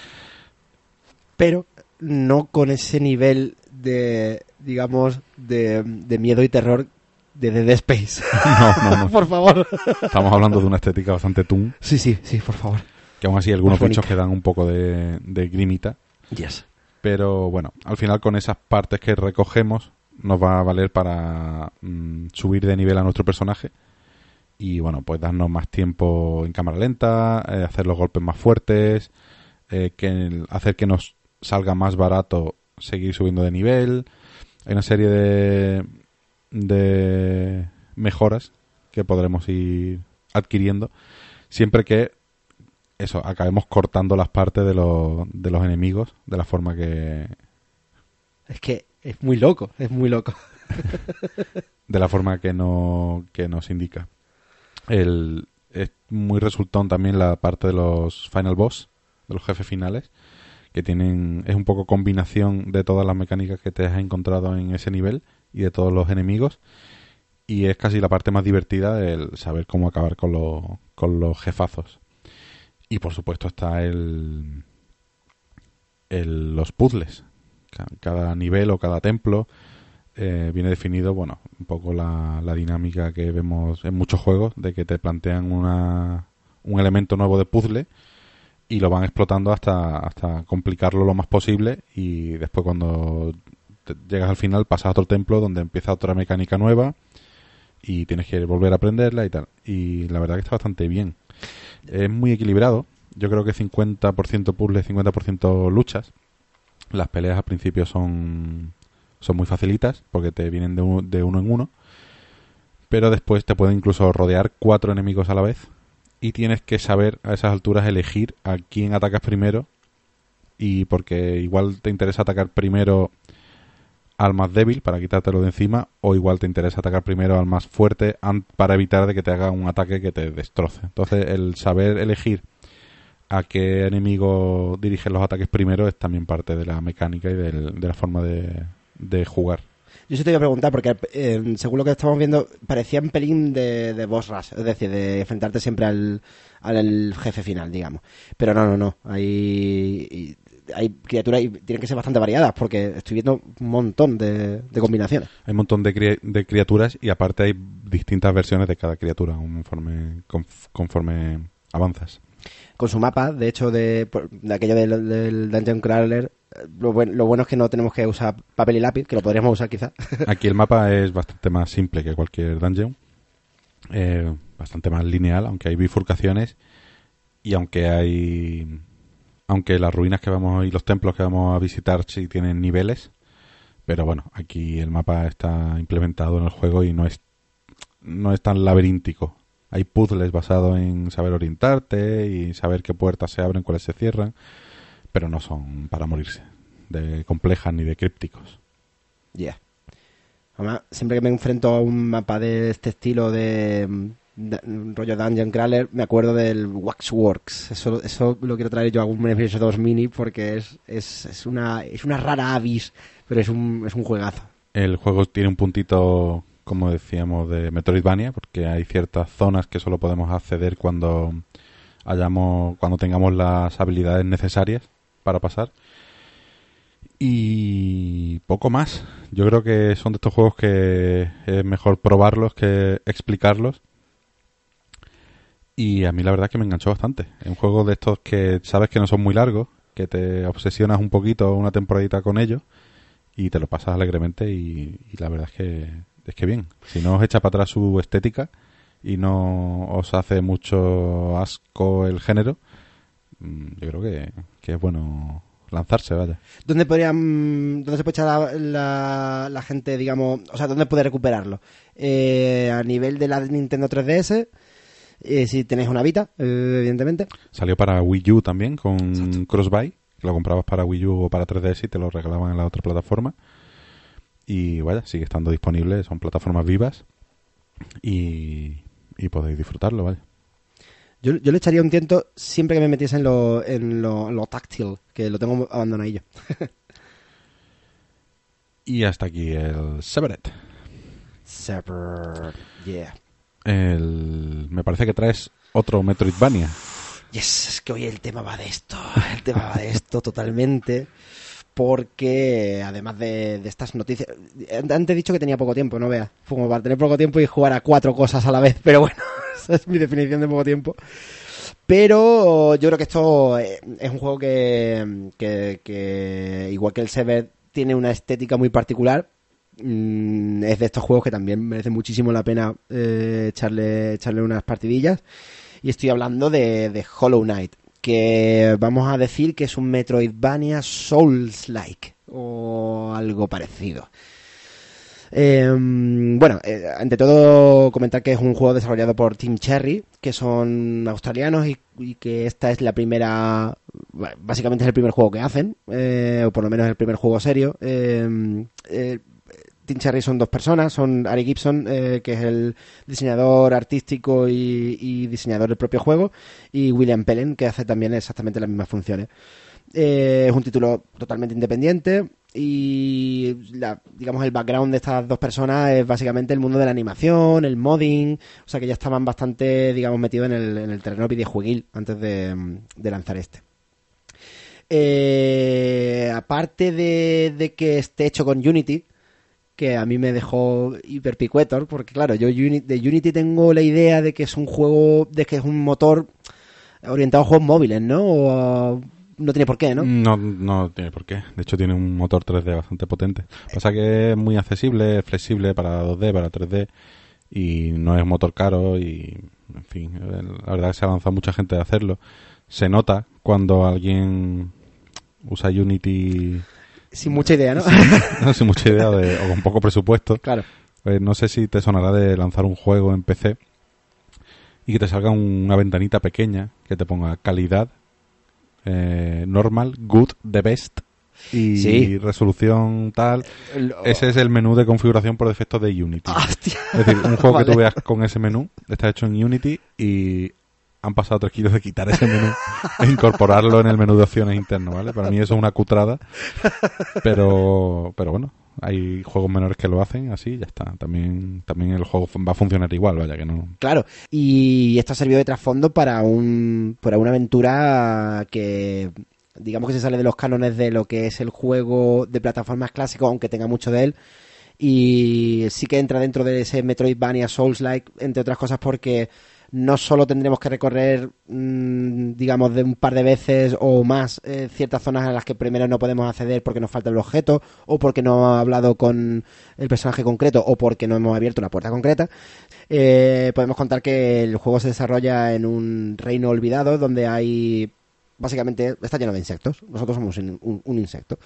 pero no con ese nivel de, digamos, de, de miedo y terror de Dead Space. No, no, no. por favor. Estamos hablando de una estética bastante toon, Sí, sí, sí, por favor. Que aún así algunos bichos que dan un poco de, de grimita. Yes. Pero bueno, al final con esas partes que recogemos nos va a valer para mm, subir de nivel a nuestro personaje y bueno, pues darnos más tiempo en cámara lenta, eh, hacer los golpes más fuertes, eh, que hacer que nos salga más barato seguir subiendo de nivel. Hay una serie de, de mejoras que podremos ir adquiriendo siempre que eso acabemos cortando las partes de los, de los enemigos de la forma que Es que es muy loco, es muy loco. de la forma que no que nos indica. El es muy resultón también la parte de los final boss de los jefes finales que tienen es un poco combinación de todas las mecánicas que te has encontrado en ese nivel y de todos los enemigos. Y es casi la parte más divertida el saber cómo acabar con los con los jefazos y por supuesto está el, los puzzles Ca- cada nivel o cada templo eh, viene definido, bueno, un poco la, la dinámica que vemos en muchos juegos, de que te plantean una, un elemento nuevo de puzzle y lo van explotando hasta, hasta complicarlo lo más posible y después cuando te- llegas al final, pasas a otro templo donde empieza otra mecánica nueva y tienes que volver a aprenderla y tal. Y la verdad que está bastante bien. Es muy equilibrado. Yo creo que 50% puzzle, 50% luchas. Las peleas al principio son, son muy facilitas porque te vienen de, de uno en uno. Pero después te pueden incluso rodear cuatro enemigos a la vez. Y tienes que saber a esas alturas elegir a quién atacas primero. Y porque igual te interesa atacar primero al más débil para quitártelo de encima. O igual te interesa atacar primero al más fuerte para evitar de que te haga un ataque que te destroce. Entonces el saber elegir a qué enemigo dirigen los ataques primero es también parte de la mecánica y del- de la forma de, de jugar. Yo sí te iba a preguntar, porque eh, según lo que estamos viendo, parecía un pelín de, de boss rush, es decir, de enfrentarte siempre al, al jefe final, digamos. Pero no, no, no. Hay, hay criaturas y tienen que ser bastante variadas, porque estoy viendo un montón de, de combinaciones. Hay un montón de, cri- de criaturas y aparte hay distintas versiones de cada criatura conforme, conf- conforme avanzas. Con su mapa, de hecho, de, aquello del, del Dungeon Crawler, lo, buen- lo bueno es que no tenemos que usar papel y lápiz, que lo podríamos usar quizá. Aquí el mapa es bastante más simple que cualquier dungeon. Eh, bastante más lineal, aunque hay bifurcaciones y aunque hay... Aunque las ruinas que vamos y los templos que vamos a visitar sí tienen niveles, pero bueno, aquí el mapa está implementado en el juego y no es no es tan laberíntico. Hay puzzles basados en saber orientarte y saber qué puertas se abren, cuáles se cierran, pero no son para morirse, de complejas ni de crípticos. Ya. Además, siempre que me enfrento a un mapa de este estilo de, rollo Dungeon Crawler, me acuerdo del Waxworks. Eso, eso lo quiero traer yo a algún beneficio 2 mini porque es, es, es una, es una rara avis, pero es un, es un juegazo. El juego tiene un puntito, como decíamos, de Metroidvania, porque hay ciertas zonas que solo podemos acceder cuando hayamos, cuando tengamos las habilidades necesarias para pasar. Y poco más. Yo creo que son de estos juegos que es mejor probarlos que explicarlos. Y a mí la verdad es que me enganchó bastante. Es un juego de estos que sabes que no son muy largos, que te obsesionas un poquito una temporadita con ellos y te lo pasas alegremente y, y la verdad es que es que bien. Si no os echa para atrás su estética y no os hace mucho asco el género, mm, yo creo que, que es bueno lanzarse, vaya. ¿Dónde podrían, dónde se puede echar la, la, la gente, digamos, o sea, dónde puede recuperarlo? Eh, a nivel de la Nintendo 3DS, eh, si tenéis una Vita, eh, evidentemente. Salió para Wii U también con Crossbuy, que lo comprabas para Wii U o para 3DS y te lo regalaban en la otra plataforma. Y vaya, sigue estando disponible, son plataformas vivas y, y podéis disfrutarlo, vaya. Yo, yo le echaría un tiento siempre que me metiese en lo, en lo, táctil, que lo tengo abandonadillo. Y hasta aquí el Severed. Sever, yeah. El, me parece que traes otro Metroidvania. Yes, es que hoy el tema va de esto, el tema va de esto totalmente, porque además de, estas noticias, antes he dicho que tenía poco tiempo, no veas, como para tener poco tiempo y jugar a cuatro cosas a la vez, pero bueno, esa es mi definición de poco tiempo. Pero yo creo que esto eh, es un juego que, que, que, igual que el Sever, tiene una estética muy particular. Mm, es de estos juegos que también merece muchísimo la pena eh, echarle, echarle unas partidillas. Y estoy hablando de, de Hollow Knight, que vamos a decir que es un Metroidvania Souls-like o algo parecido. Eh, bueno, eh, ante todo comentar que es un juego desarrollado por Team Cherry, que son australianos y, que esta es la primera, básicamente es el primer juego que hacen, eh, o por lo menos el primer juego serio. Team Cherry son dos personas, son Ari Gibson, eh, que es el diseñador artístico y, diseñador del propio juego, y William Pellen, que hace también exactamente las mismas funciones. Eh, es un título totalmente independiente y digamos el background de estas dos personas es básicamente el mundo de la animación, el modding, o sea que ya estaban bastante, digamos, metidos en el, en el terreno videojueguil antes de, lanzar este. Eh, aparte de que esté hecho con Unity, que a mí me dejó hiperpicuetor, porque claro, yo de Unity tengo la idea de que es un juego, de que es un motor orientado a juegos móviles, ¿no? O no tiene por qué, ¿no? No, no tiene por qué. De hecho, tiene un motor 3D bastante potente. Pasa que es muy accesible, es flexible para 2D, para 3D. Y no es un motor caro. Y, en fin, la verdad es que se ha avanzado mucha gente de hacerlo. Se nota cuando alguien usa Unity. Sin mucha idea, ¿no? no sin mucha idea de, o con poco presupuesto. claro. Pues no sé si te sonará de lanzar un juego en PC y que te salga una ventanita pequeña que te ponga calidad, eh, normal, good, the best y Sí. resolución tal. Lo- Ese es el menú de configuración por defecto de Unity. Hostia. Es decir, un juego que tú veas con ese menú está hecho en Unity y han pasado tres kilos de quitar ese menú e incorporarlo en el menú de opciones interno, ¿vale? Para mí eso es una cutrada, pero, pero bueno, hay juegos menores que lo hacen así ya está. También, también el juego va a funcionar igual, vaya que no. Claro, y esto ha servido de trasfondo para un para una aventura que digamos que se sale de los cánones de lo que es el juego de plataformas clásico, aunque tenga mucho de él. Y sí que entra dentro de ese Metroidvania Souls-like, entre otras cosas porque no solo tendremos que recorrer, mm, digamos, de un par de veces o más eh, ciertas zonas a las que primero no podemos acceder porque nos falta el objeto o porque no ha hablado con el personaje concreto o porque no hemos abierto una puerta concreta, eh, podemos contar que el juego se desarrolla en un reino olvidado donde hay básicamente está lleno de insectos. Nosotros somos un, un- insecto.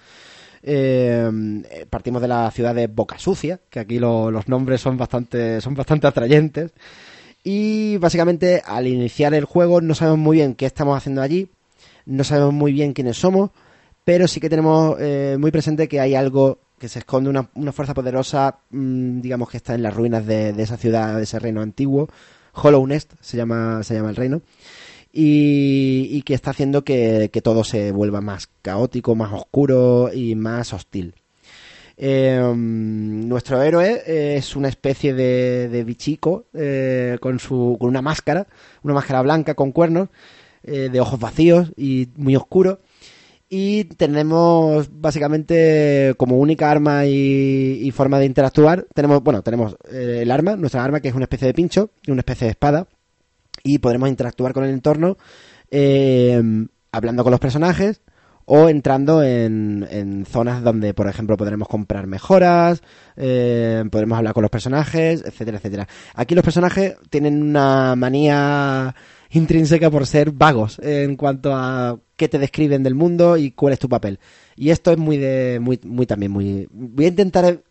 Eh, eh, partimos de la ciudad de Boca Sucia, que aquí lo- los nombres son bastante, son bastante atrayentes. Y básicamente al iniciar el juego no sabemos muy bien qué estamos haciendo allí, no sabemos muy bien quiénes somos, pero sí que tenemos eh, muy presente que hay algo que se esconde, una, una fuerza poderosa, mm, digamos que está en las ruinas de, esa ciudad, de ese reino antiguo. Hollow Nest se llama, se llama el reino. Y, y que está haciendo que, que todo se vuelva más caótico, más oscuro y más hostil. Eh, nuestro héroe eh, es una especie de, de bichico eh, con, su, con una máscara, una máscara blanca con cuernos, eh, de ojos vacíos y muy oscuro. Y tenemos básicamente como única arma y, y forma de interactuar, tenemos, bueno, tenemos eh, el arma, nuestra arma que es una especie de pincho y una especie de espada. Y podremos interactuar con el entorno eh, hablando con los personajes o entrando en, en zonas donde, por ejemplo, podremos comprar mejoras, eh, podremos hablar con los personajes, etcétera, etcétera. Aquí los personajes tienen una manía intrínseca por ser vagos en cuanto a qué te describen del mundo y cuál es tu papel. Y esto es muy de, muy, muy también muy. Voy a intentar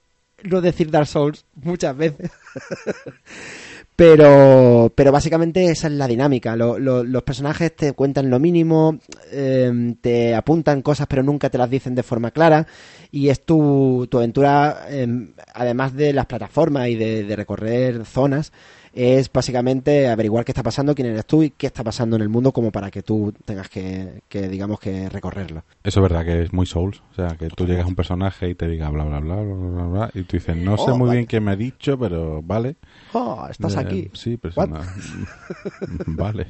no decir Dark Souls muchas veces. Pero, pero básicamente esa es la dinámica. Lo- lo- los personajes te cuentan lo mínimo, eh, te apuntan cosas pero nunca te las dicen de forma clara. Y es tu, tu aventura, eh, además de las plataformas y de, de recorrer zonas, es básicamente averiguar qué está pasando, quién eres tú y qué está pasando en el mundo como para que tú tengas que, que digamos, que recorrerlo. Eso es verdad que es muy Souls. O sea, que tú llegas a un personaje y te diga bla, bla, bla, bla, bla, bla, y tú dices, no sé Oh, muy vale. bien qué me ha dicho, pero vale. Oh, estás Eh, aquí. Sí, una- vale.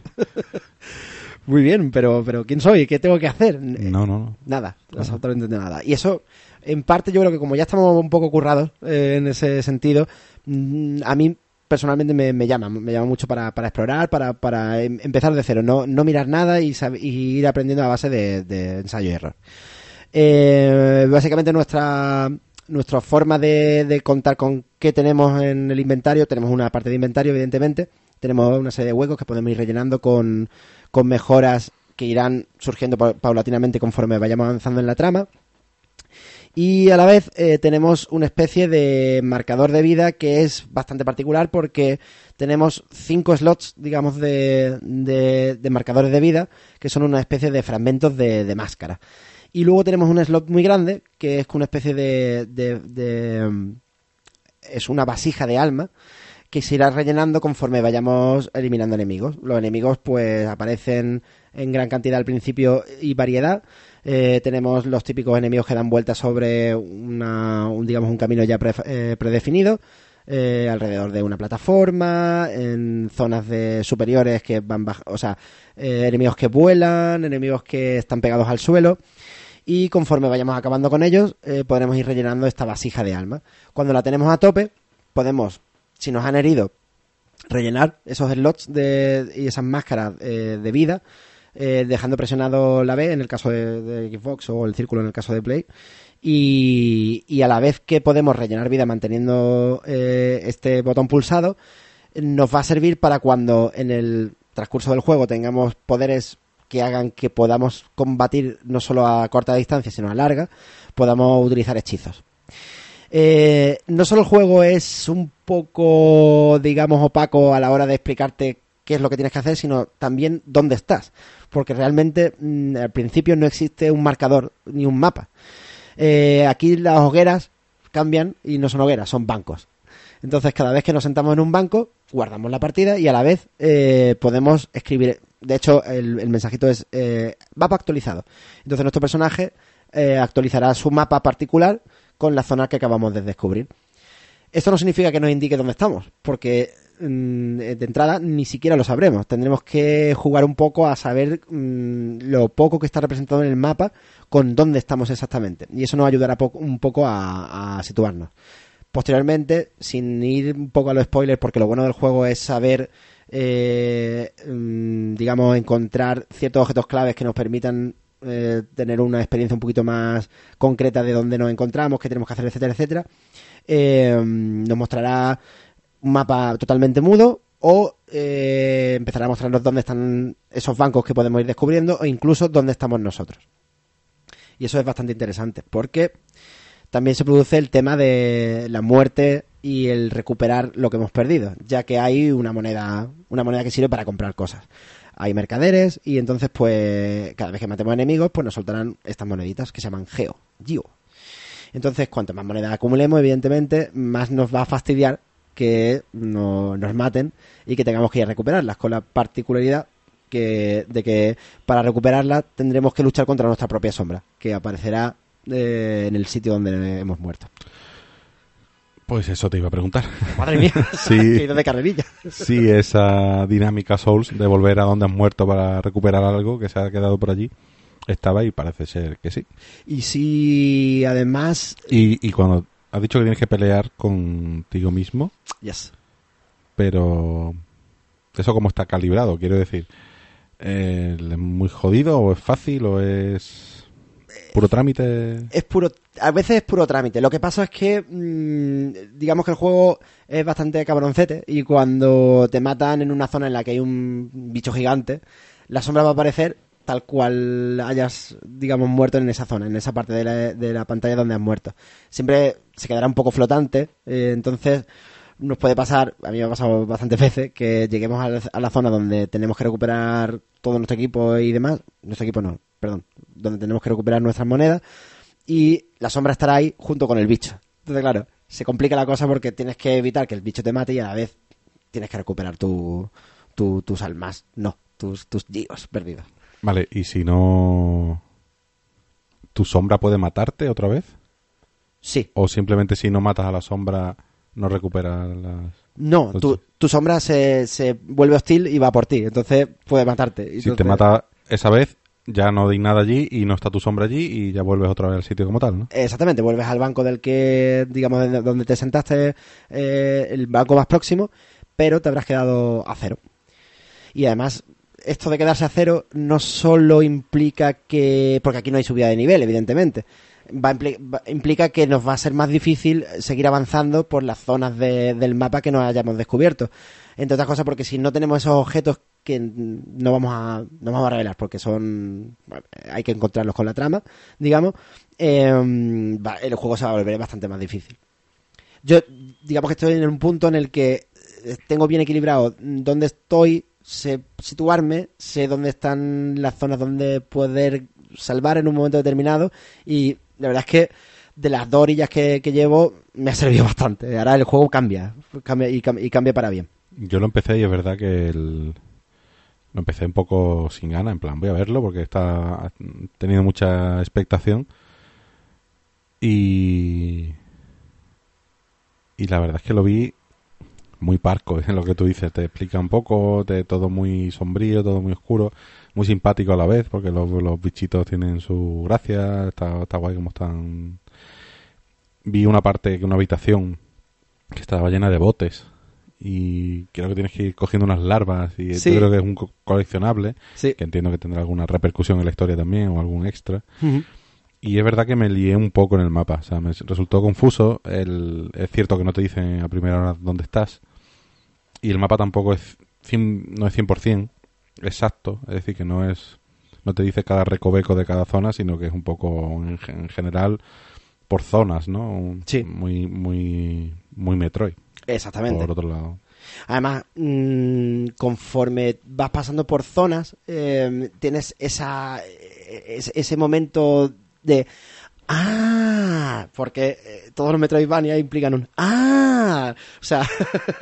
Muy bien, pero, pero ¿quién soy? ¿Qué tengo que hacer? No, no, no. Nada, absolutamente nada. Y eso, en parte, yo creo que como ya estamos un poco currados eh, en ese sentido, mm, a mí personalmente me, me llama, me llama mucho para, para explorar, para, para em- empezar de cero, no, no mirar nada y, y ir aprendiendo a base de, ensayo y error. Eh, básicamente nuestra nuestra forma de, contar con qué tenemos en el inventario, tenemos una parte de inventario, evidentemente, tenemos una serie de huecos que podemos ir rellenando con, con mejoras que irán surgiendo pa- paulatinamente conforme vayamos avanzando en la trama. Y a la vez eh, tenemos una especie de marcador de vida que es bastante particular porque tenemos cinco slots, digamos, de, de- de marcadores de vida que son una especie de fragmentos de, de máscara. Y luego tenemos un slot muy grande que es una especie de, mm, es una vasija de alma que se irá rellenando conforme vayamos eliminando enemigos. Los enemigos pues aparecen en gran cantidad al principio y variedad. Eh, tenemos los típicos enemigos que dan vueltas sobre una, un, digamos, un camino ya pre- eh, predefinido. eh, alrededor de una plataforma, en zonas de superiores que van o sea, eh, enemigos que vuelan, enemigos que están pegados al suelo y conforme vayamos acabando con ellos podremos ir rellenando esta vasija de alma. Cuando la tenemos a tope, podemos, si nos han herido, rellenar esos slots de, y esas máscaras de vida eh, dejando presionado la B en el caso de, Xbox o el círculo en el caso de Play. Y, y a la vez que podemos rellenar vida manteniendo eh, este botón pulsado, nos va a servir para cuando en el transcurso del juego tengamos poderes que hagan que podamos combatir no solo a corta distancia, sino a larga, podamos utilizar hechizos. Eh, no solo el juego es un poco, digamos, opaco a la hora de explicarte qué es lo que tienes que hacer, sino también dónde estás. Porque realmente mm, al principio no existe un marcador ni un mapa. Eh, aquí las hogueras cambian y no son hogueras, son bancos. Entonces, cada vez que nos sentamos en un banco, guardamos la partida y a la vez eh, podemos escribir. De hecho, el, mensajito es eh, mapa actualizado. Entonces, nuestro personaje eh, actualizará su mapa particular con la zona que acabamos de descubrir. Esto no significa que nos indique dónde estamos, porque de entrada ni siquiera lo sabremos. Tendremos que jugar un poco a saber mm, lo poco que está representado en el mapa con dónde estamos exactamente. Y eso nos ayudará un poco a, a situarnos. Posteriormente, sin ir un poco a los spoilers, porque lo bueno del juego es saber, eh, mm, digamos, encontrar ciertos objetos claves que nos permitan eh, tener una experiencia un poquito más concreta de dónde nos encontramos, qué tenemos que hacer, etcétera, etcétera. Eh, nos mostrará un mapa totalmente mudo o eh, empezará a mostrarnos dónde están esos bancos que podemos ir descubriendo o incluso dónde estamos nosotros. Y eso es bastante interesante porque también se produce el tema de la muerte y el recuperar lo que hemos perdido, ya que hay una moneda, una moneda que sirve para comprar cosas. Hay mercaderes y entonces pues cada vez que matemos enemigos pues nos soltarán estas moneditas que se llaman Geo. Entonces, cuanto más moneda acumulemos, evidentemente, más nos va a fastidiar que no- nos maten y que tengamos que ir a recuperarlas, con la particularidad que, de que para recuperarlas tendremos que luchar contra nuestra propia sombra, que aparecerá eh, en el sitio donde hemos muerto. Pues eso te iba a preguntar. Madre mía, Sí. que de carrerilla. Sí, esa dinámica Souls de volver a donde has muerto para recuperar algo que se ha quedado por allí estaba y parece ser que sí. Y si además... Y, y cuando has dicho que tienes que pelear contigo mismo, Yes. pero eso cómo está calibrado, quiero decir, eh, ¿es muy jodido o es fácil o es puro trámite? es puro a veces es puro trámite lo que pasa es que mm, digamos que el juego es bastante cabroncete y cuando te matan en una zona en la que hay un bicho gigante la sombra va a aparecer tal cual hayas digamos muerto en esa zona en esa parte de la, de la pantalla donde has muerto siempre se quedará un poco flotante eh, entonces nos puede pasar, a mí me ha pasado bastantes veces, que lleguemos a la, zona donde tenemos que recuperar todo nuestro equipo y demás. Nuestro equipo no, perdón. Donde tenemos que recuperar nuestras monedas. Y la sombra estará ahí junto con el bicho. Entonces, claro, se complica la cosa porque tienes que evitar que el bicho te mate y a la vez tienes que recuperar tu, tu- tus almas. No, tus, tus gios perdidos. Vale, y si no... ¿Tu sombra puede matarte otra vez? Sí. ¿O simplemente si no matas a la sombra no recuperas las... No, tu, tu sombra se, se vuelve hostil y va por ti. Entonces puede matarte. Si te mata esa vez, ya no hay nada allí y no está tu sombra allí y ya vuelves otra vez al sitio como tal, ¿no? Exactamente, vuelves al banco del que, digamos, de donde te sentaste, eh, el banco más próximo, pero te habrás quedado a cero. Y además, esto de quedarse a cero no solo implica que, porque aquí no hay subida de nivel, evidentemente, va implica que nos va a ser más difícil seguir avanzando por las zonas de- del mapa que no hayamos descubierto. Entre otras cosas porque si no tenemos esos objetos que no vamos a, no vamos a revelar porque son, hay que encontrarlos con la trama, digamos, eh, el juego se va a volver bastante más difícil. Yo, digamos que estoy en un punto en el que eh, tengo bien equilibrado dónde estoy, sé situarme, sé dónde están las zonas donde poder salvar en un momento determinado y la verdad es que de las dos orillas que, que llevo me ha servido bastante. Ahora el juego cambia, cambia y, y cambia para bien. Yo lo empecé y es verdad que el- lo empecé un poco sin gana, en plan, voy a verlo porque está ha tenido mucha expectación y y la verdad es que lo vi muy parco, en lo que tú dices, te explica un poco, de todo muy sombrío, todo muy oscuro, muy simpático a la vez, porque los, los bichitos tienen su gracia, está, está guay como están. Vi una parte, una habitación que estaba llena de botes y creo que tienes que ir cogiendo unas larvas y Sí. yo creo que es un co- coleccionable Sí. que entiendo que tendrá alguna repercusión en la historia también o algún extra. Y es verdad que me lié un poco en el mapa, o sea, me resultó confuso. El, es cierto que no te dicen a primera hora dónde estás. Y el mapa tampoco es cien- no es 100% exacto, es decir, que no es no te dice cada recoveco de cada zona, sino que es un poco en, ge- en general por zonas, ¿no? Un- Sí. Muy muy muy Metroid. Exactamente. Por otro lado. Además, mm, conforme vas pasando por zonas, eh, tienes esa, es- ese momento de... Ah, porque eh, todos los Metroidvania implican un ah, o sea,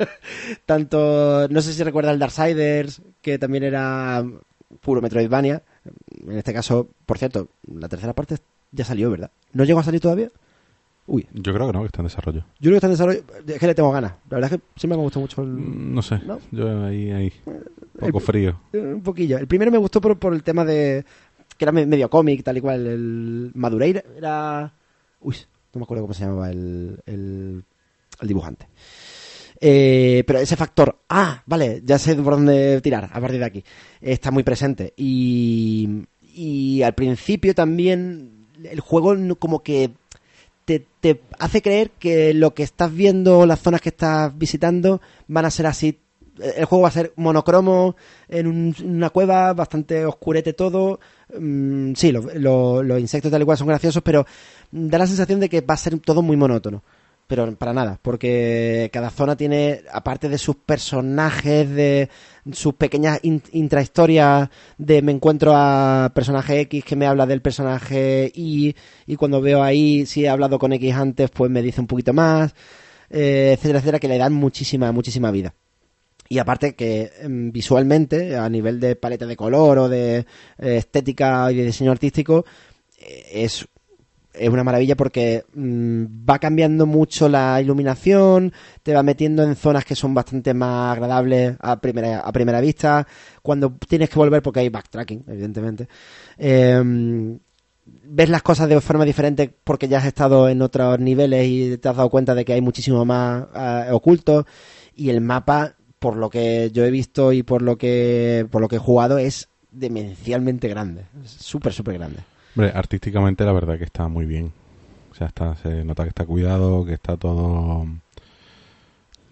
tanto no sé si recuerda el Darksiders que también era puro Metroidvania. En este caso, por cierto, la tercera parte ya salió, ¿verdad? ¿No llegó a salir todavía? Uy, Yo creo que no, que está en desarrollo. yo creo que está en desarrollo. Es que le tengo ganas. La verdad es que siempre me gustó mucho el, Mm, No sé, ¿No? yo ahí, ahí, un poco el- frío. Eh, Un poquillo. El primero me gustó por, por el tema de. Que era me- medio cómic, tal y cual. El Madureira era. Uy, no me acuerdo cómo se llamaba el, el, el dibujante. Eh, pero ese factor, ah, vale, ya sé por dónde tirar a partir de aquí. Está muy presente. Y, y al principio también el juego como que te, te hace creer que lo que estás viendo, las zonas que estás visitando, van a ser así. El juego va a ser monocromo, en, un- una cueva, bastante oscurete todo. Mm, sí, lo- lo- los insectos tal y cual son graciosos, pero da la sensación de que va a ser todo muy monótono. Pero para nada, porque cada zona tiene, aparte de sus personajes, de sus pequeñas in- intrahistorias, de me encuentro a personaje X que me habla del personaje Y, y cuando veo ahí, si he hablado con X antes, pues me dice un poquito más, eh, etcétera, etcétera, que le dan muchísima, muchísima vida. Y aparte que em, visualmente, a nivel de paleta de color o de eh, estética y de diseño artístico, eh, es, es una maravilla porque mm, va cambiando mucho la iluminación, te va metiendo en zonas que son bastante más agradables a primera, a primera vista. Cuando tienes que volver, porque hay backtracking, evidentemente, em, ves las cosas de forma diferente porque ya has estado en otros niveles y te has dado cuenta de que hay muchísimo más eh, oculto y el mapa por lo que yo he visto y por lo que por lo que he jugado es demencialmente grande es súper súper grande Hombre, artísticamente la verdad que está muy bien. O sea, está, se nota que está cuidado, que está todo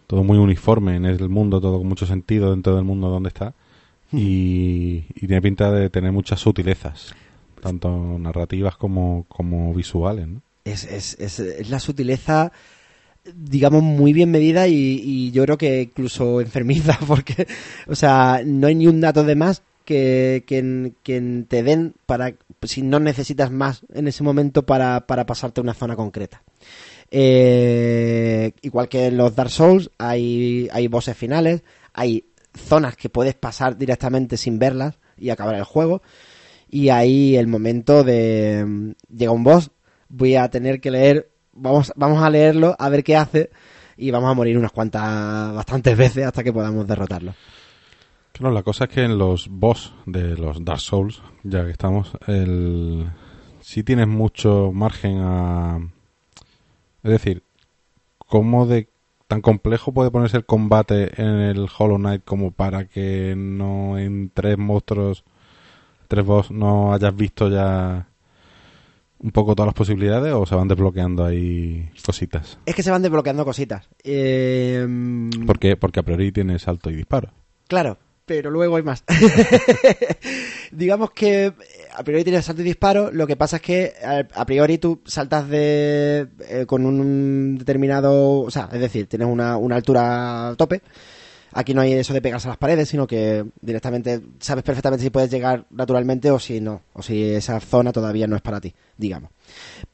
todo muy uniforme en el mundo, todo con mucho sentido dentro del mundo donde está. Y, y tiene pinta de tener muchas sutilezas, tanto narrativas como, como visuales, ¿no? es, es, es, es la sutileza digamos muy bien medida y, yo creo que incluso enfermiza porque o sea no hay ni un dato de más que, que, que te den para si no necesitas más en ese momento para, para pasarte una zona concreta. Eh, igual que en los Dark Souls hay, hay bosses finales hay zonas que puedes pasar directamente sin verlas y acabar el juego y ahí el momento de mm, llega un boss voy a tener que leer vamos vamos a leerlo a ver qué hace y vamos a morir unas cuantas bastantes veces hasta que podamos derrotarlo. Claro, la cosa es que en los boss de los Dark Souls, ya que estamos, el... sí tienes mucho margen a... Es decir, ¿cómo de tan complejo puede ponerse el combate en el Hollow Knight como para que no en tres monstruos, tres boss, no hayas visto ya un poco todas las posibilidades o se van desbloqueando ahí cositas? es que se van desbloqueando cositas Eh, Porque, porque a priori tiene salto y disparo. Claro, pero luego hay más. Digamos que eh, a priori tienes salto y disparo, lo que pasa es que a, a priori tú saltas de eh, con un determinado, o sea, es decir, tienes una, una altura tope. Aquí no hay eso de pegarse a las paredes, sino que directamente sabes perfectamente si puedes llegar naturalmente o si no, o si esa zona todavía no es para ti, digamos.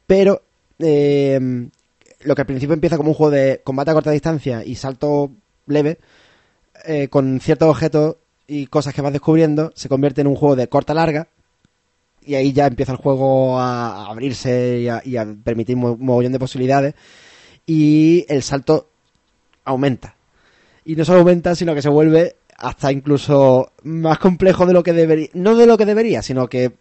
Pero eh, lo que al principio empieza como un juego de combate a corta distancia y salto leve, eh, con ciertos objetos y cosas que vas descubriendo, se convierte en un juego de corta larga. Y ahí ya empieza el juego a, abrirse y a, y a permitir un mogollón de posibilidades. Y el salto aumenta. Y no solo aumenta, sino que se vuelve hasta incluso más complejo de lo que debería. No de lo que debería, sino que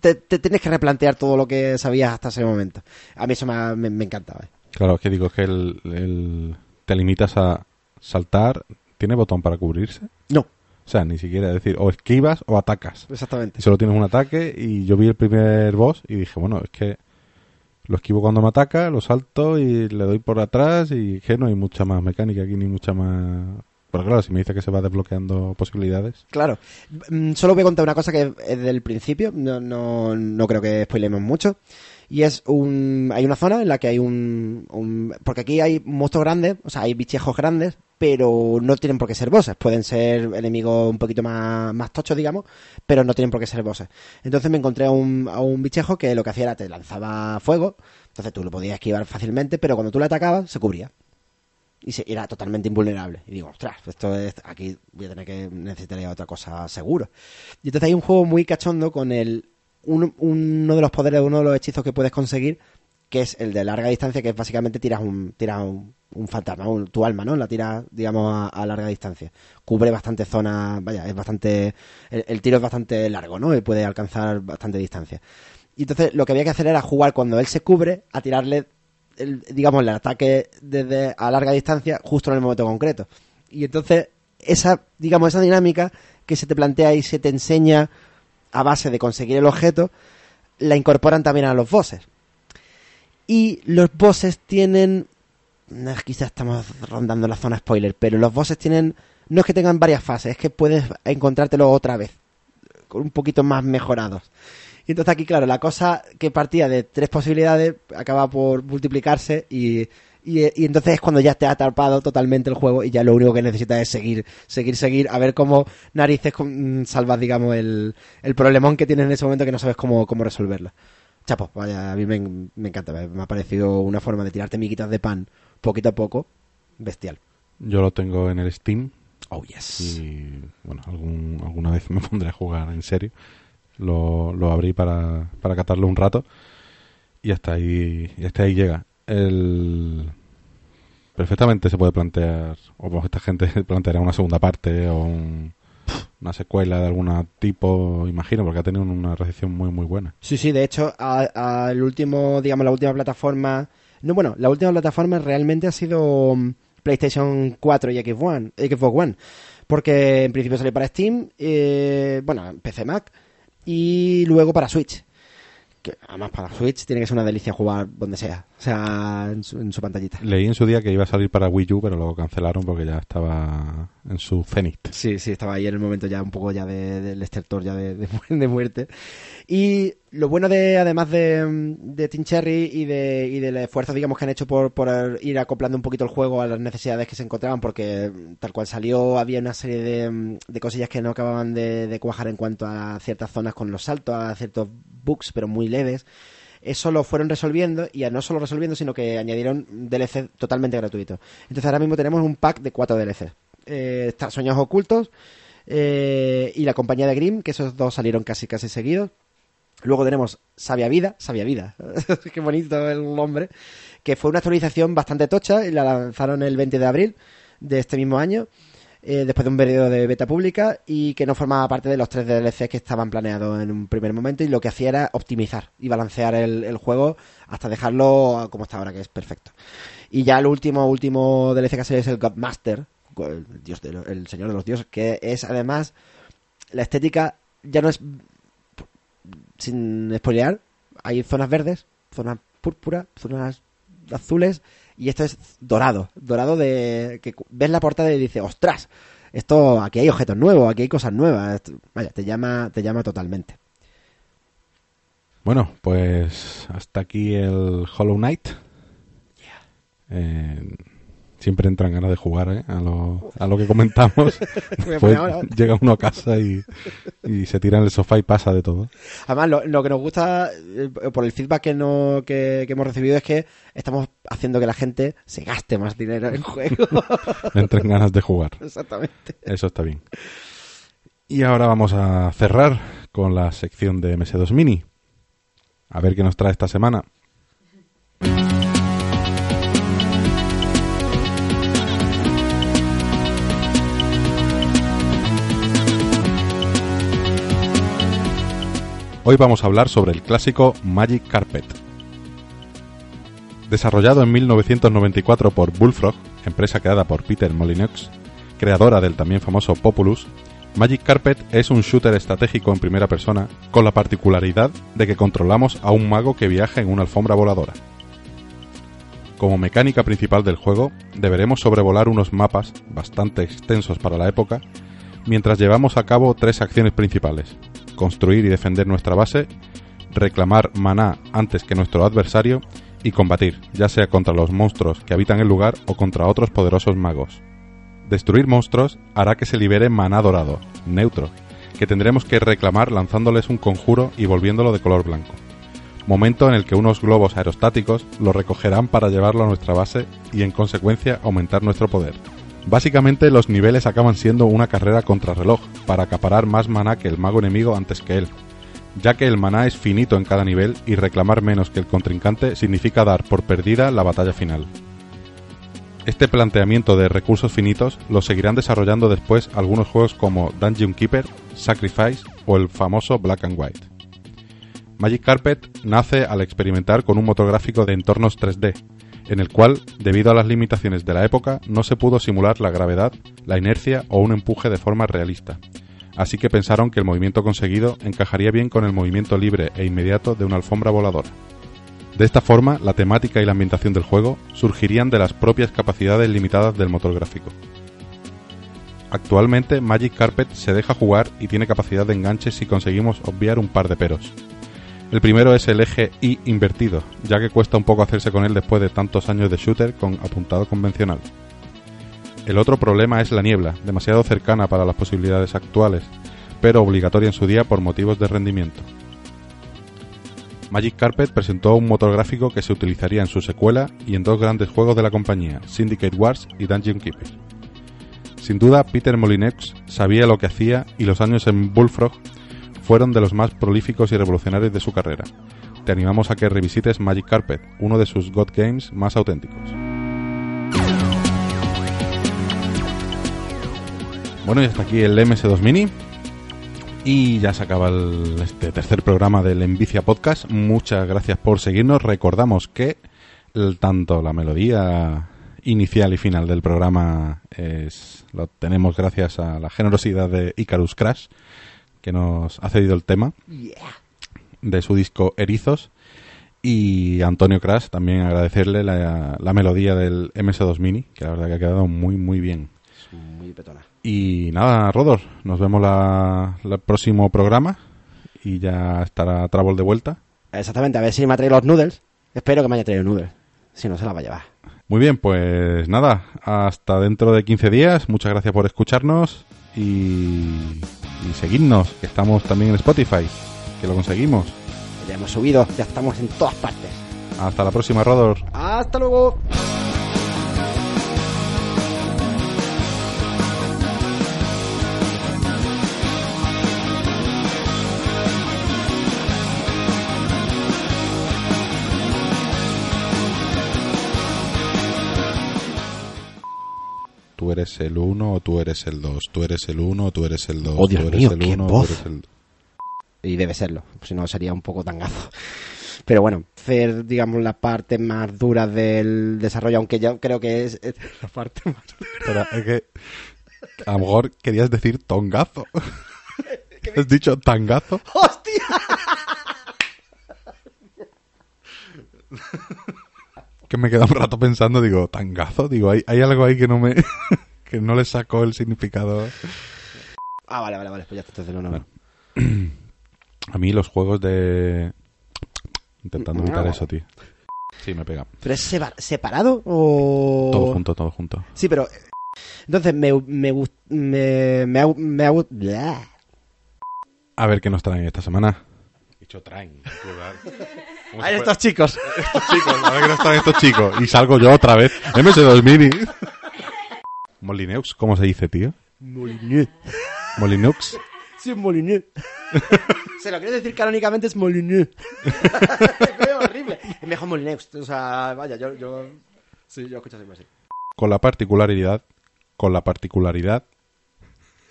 te, te tienes que replantear todo lo que sabías hasta ese momento. A mí eso me, me, me encantaba. ¿eh? Claro, es que digo es que el, el- te limitas a saltar, ¿tiene botón para cubrirse? No, O sea, ni siquiera decir, o esquivas o atacas. exactamente. Y solo tienes un ataque y yo vi el primer boss y dije, bueno, es que lo esquivo cuando me ataca, lo salto y le doy por atrás y que no hay mucha más mecánica aquí ni mucha más... Pero claro, si me dice que se va desbloqueando posibilidades... Claro. Mm, Solo voy a contar una cosa que es del principio, no, no, no creo que spoilemos mucho. Y es un. Hay una zona en la que hay un, un- Porque aquí hay monstruos grandes, o sea, hay bichejos grandes, pero no tienen por qué ser bosses. Pueden ser enemigos un poquito más, más tochos, digamos, pero no tienen por qué ser bosses. Entonces me encontré a un, a un bichejo que lo que hacía era te lanzaba fuego, entonces tú lo podías esquivar fácilmente, pero cuando tú le atacabas, se cubría y se, era totalmente invulnerable. Y digo, ostras, esto es, aquí voy a tener que necesitaría otra cosa seguro. Y entonces hay un juego muy cachondo con el un- uno de los poderes, uno de los hechizos que puedes conseguir, que es el de larga distancia, que es básicamente tiras un, tiras un, un fantasma, un- tu alma, ¿no? La tiras, digamos, a, larga distancia. Cubre bastante zona, vaya, es bastante, el, el tiro es bastante largo, ¿no? Y puede alcanzar bastante distancia. Y entonces lo que había que hacer era jugar cuando él se cubre a tirarle, el, digamos, el ataque desde a larga distancia justo en el momento concreto. Y entonces esa, digamos, esa dinámica que se te plantea y se te enseña a base de conseguir el objeto, la incorporan también a los bosses. Y los bosses tienen... Quizás estamos rondando la zona spoiler, pero los bosses tienen... No es que tengan varias fases, es que puedes encontrártelo otra vez, con un poquito más mejorados. Y entonces aquí, claro, la cosa que partía de tres posibilidades acaba por multiplicarse y, y, y entonces es cuando ya te ha atrapado totalmente el juego y ya lo único que necesitas es seguir, seguir, seguir, a ver cómo narices con- mm, salvas, digamos, el, el problemón que tienes en ese momento que no sabes cómo, cómo resolverlo. Chapo, vaya, a mí me, me encanta, me, me ha parecido una forma de tirarte miguitas de pan poquito a poco, bestial. Yo lo tengo en el Steam Oh, yes. y bueno, algún, alguna vez me pondré a jugar en serio. Lo, lo abrí para, para catarlo un rato y hasta ahí, y hasta ahí llega. El... Perfectamente se puede plantear, o esta gente planteará una segunda parte o un- una secuela de algún tipo, imagino, porque ha tenido una recepción muy, muy buena. Sí, sí, de hecho, a- último, digamos, la última plataforma. No, bueno, la última plataforma realmente ha sido mm, PlayStation 4 y Xbox One, Xbox One. Porque en principio salió para Steam, eh, bueno, PC Mac, y luego para Switch. Que además para Switch tiene que ser una delicia jugar donde sea, o sea, en su, en su pantallita. Leí en su día que iba a salir para Wii U, pero luego cancelaron porque ya estaba en su cenit. Sí, sí, estaba ahí en el momento ya un poco ya de- del estertor ya de, de muerte. Y lo bueno de, además de, de Cherry y, de, y del esfuerzo, digamos, que han hecho por, por ir acoplando un poquito el juego a las necesidades que se encontraban, porque tal cual salió había una serie de, de cosillas que no acababan de, cuajar en cuanto a ciertas zonas con los saltos, a ciertos bugs, pero muy leves. Eso lo fueron resolviendo y no solo resolviendo, sino que añadieron DLC totalmente gratuitos. Entonces ahora mismo tenemos un pack de cuatro DLC. Eh, Sueños Ocultos eh, y La Compañía de Grimm, que esos dos salieron casi casi seguidos. Luego tenemos Sabia Vida, Sabia Vida, qué bonito el nombre, que fue una actualización bastante tocha y la lanzaron el 20 de abril de este mismo año, eh, después de un periodo de beta pública y que no formaba parte de los tres DLCs que estaban planeados en un primer momento y lo que hacía era optimizar y balancear el, juego hasta dejarlo como está ahora, que es perfecto. Y ya el último, último DLC que ha salido es el Godmaster, el, dios de el señor de los dioses, que es además la estética ya no es sin spoilear, hay zonas verdes, zonas púrpura, zonas azules y esto es dorado, dorado de que ves la portada y dices, "Ostras, esto aquí hay objetos nuevos, aquí hay cosas nuevas." Esto- vaya, te llama te llama totalmente. Bueno, pues hasta aquí el Hollow Knight. Eh, siempre entran ganas de jugar ¿eh? a, lo, a lo que comentamos. Llega uno a casa y, y se tira en el sofá y pasa de todo. Además, lo, lo que nos gusta eh, por el feedback que, no, que, que hemos recibido es que estamos haciendo que la gente se gaste más dinero en juego. Le entran ganas de jugar. Exactamente. Eso está bien. Y ahora vamos a cerrar con la sección de MS2 Mini. A ver qué nos trae esta semana. Hoy vamos a hablar sobre el clásico Magic Carpet. Desarrollado en 1994 por Bullfrog, empresa creada por Peter Molyneux, creadora del también famoso Populus, Magic Carpet es un shooter estratégico en primera persona con la particularidad de que controlamos a un mago que viaja en una alfombra voladora. Como mecánica principal del juego, deberemos sobrevolar unos mapas bastante extensos para la época, mientras llevamos a cabo tres acciones principales. Construir y defender nuestra base, reclamar maná antes que nuestro adversario y combatir, ya sea contra los monstruos que habitan el lugar o contra otros poderosos magos. Destruir monstruos hará que se libere maná dorado, neutro, que tendremos que reclamar lanzándoles un conjuro y volviéndolo de color blanco. Momento en el que unos globos aerostáticos lo recogerán para llevarlo a nuestra base y en consecuencia aumentar nuestro poder. Básicamente los niveles acaban siendo una carrera contrarreloj para acaparar más maná que el mago enemigo antes que él, ya que el maná es finito en cada nivel y reclamar menos que el contrincante significa dar por perdida la batalla final. Este planteamiento de recursos finitos lo seguirán desarrollando después algunos juegos como Dungeon Keeper, Sacrifice o el famoso Black and White. Magic Carpet nace al experimentar con un motor gráfico de entornos 3D, en el cual, debido a las limitaciones de la época, no se pudo simular la gravedad, la inercia o un empuje de forma realista. Así que pensaron que el movimiento conseguido encajaría bien con el movimiento libre e inmediato de una alfombra voladora. De esta forma, la temática y la ambientación del juego surgirían de las propias capacidades limitadas del motor gráfico. Actualmente Magic Carpet se deja jugar y tiene capacidad de enganche si conseguimos obviar un par de peros. El primero es el eje I invertido, ya que cuesta un poco hacerse con él después de tantos años de shooter con apuntado convencional. El otro problema es la niebla, demasiado cercana para las posibilidades actuales, pero obligatoria en su día por motivos de rendimiento. Magic Carpet presentó un motor gráfico que se utilizaría en su secuela y en dos grandes juegos de la compañía, Syndicate Wars y Dungeon Keeper. Sin duda, Peter Molyneux sabía lo que hacía y los años en Bullfrog fueron de los más prolíficos y revolucionarios de su carrera. Te animamos a que revisites Magic Carpet, uno de sus God Games más auténticos. Bueno, y hasta aquí el MS2 Mini. Y ya se acaba el- este tercer programa del Envicia Podcast. Muchas gracias por seguirnos. Recordamos que tanto la melodía inicial y final del programa es lo tenemos gracias a la generosidad de Icarus Crash, que nos ha cedido el tema de su disco Erizos. Y Antonio Crash también agradecerle la, la melodía del MS2 Mini, que la verdad que ha quedado muy, muy bien. Muy petona. Y nada, Rodor, nos vemos la, el próximo programa y ya estará Travel de vuelta. Exactamente, a ver si me ha traído los noodles. Espero que me haya traído noodles. Si no, se la va a llevar. Muy bien, pues nada, hasta dentro de 15 días. Muchas gracias por escucharnos y, y seguidnos, que estamos también en Spotify, que lo conseguimos. Ya hemos subido, ya estamos en todas partes. Hasta la próxima, Rodor. ¡Hasta luego! Eres el 1 o tú eres el 2. Tú eres el 1 o tú eres el 2. Oh, tú eres mío, el qué 1 o tú eres el Y debe serlo, si no sería un poco tangazo. Pero bueno, hacer, digamos, la parte más dura del desarrollo, aunque yo creo que es, es la parte más Espera, es que a lo mejor querías decir tongazo. ¿Has dicho tangazo? ¡Hostia! Que me queda un rato pensando, digo, tangazo, digo, hay, hay algo ahí que no me que no le sacó el significado. Ah, vale, vale, vale, pues ya está, entonces no, no. A mí los juegos de intentando evitar eso, tío. Sí, me pega. ¿Pero es separado o...? Todo junto, todo junto. Sí, pero... Entonces me, me, gust- me, me, ha- me Blah. A ver qué nos traen esta semana. Dicho traen, Ahí estos chicos. estos chicos, a ver qué nos traen estos chicos. Y salgo yo otra vez. MS2 Mini. Molineux, ¿cómo se dice, tío? Molineux. Molineux. Sí, es Molineux. Se lo quiero decir canónicamente es Molineux. es horrible. Es mejor Molineux. O sea, vaya, yo... yo... Sí, yo escucho siempre así. Con la particularidad. Con la particularidad.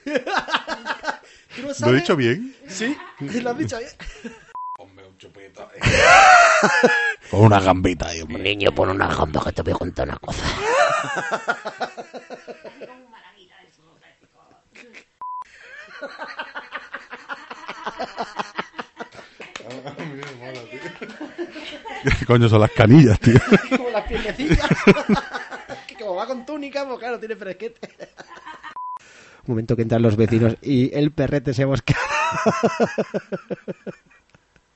¿Tú no ¿Lo he dicho bien? Sí, lo has dicho bien. Chupito. Con una gambita ahí, hombre. Niño, pon una gamba que te voy a contar una cosa. ¿Qué coño son las canillas, tío? Como las piernecillas. que como va con túnica, pues claro, tiene fresquete. Un momento que entran los vecinos y el perrete se mosca.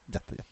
Ya está.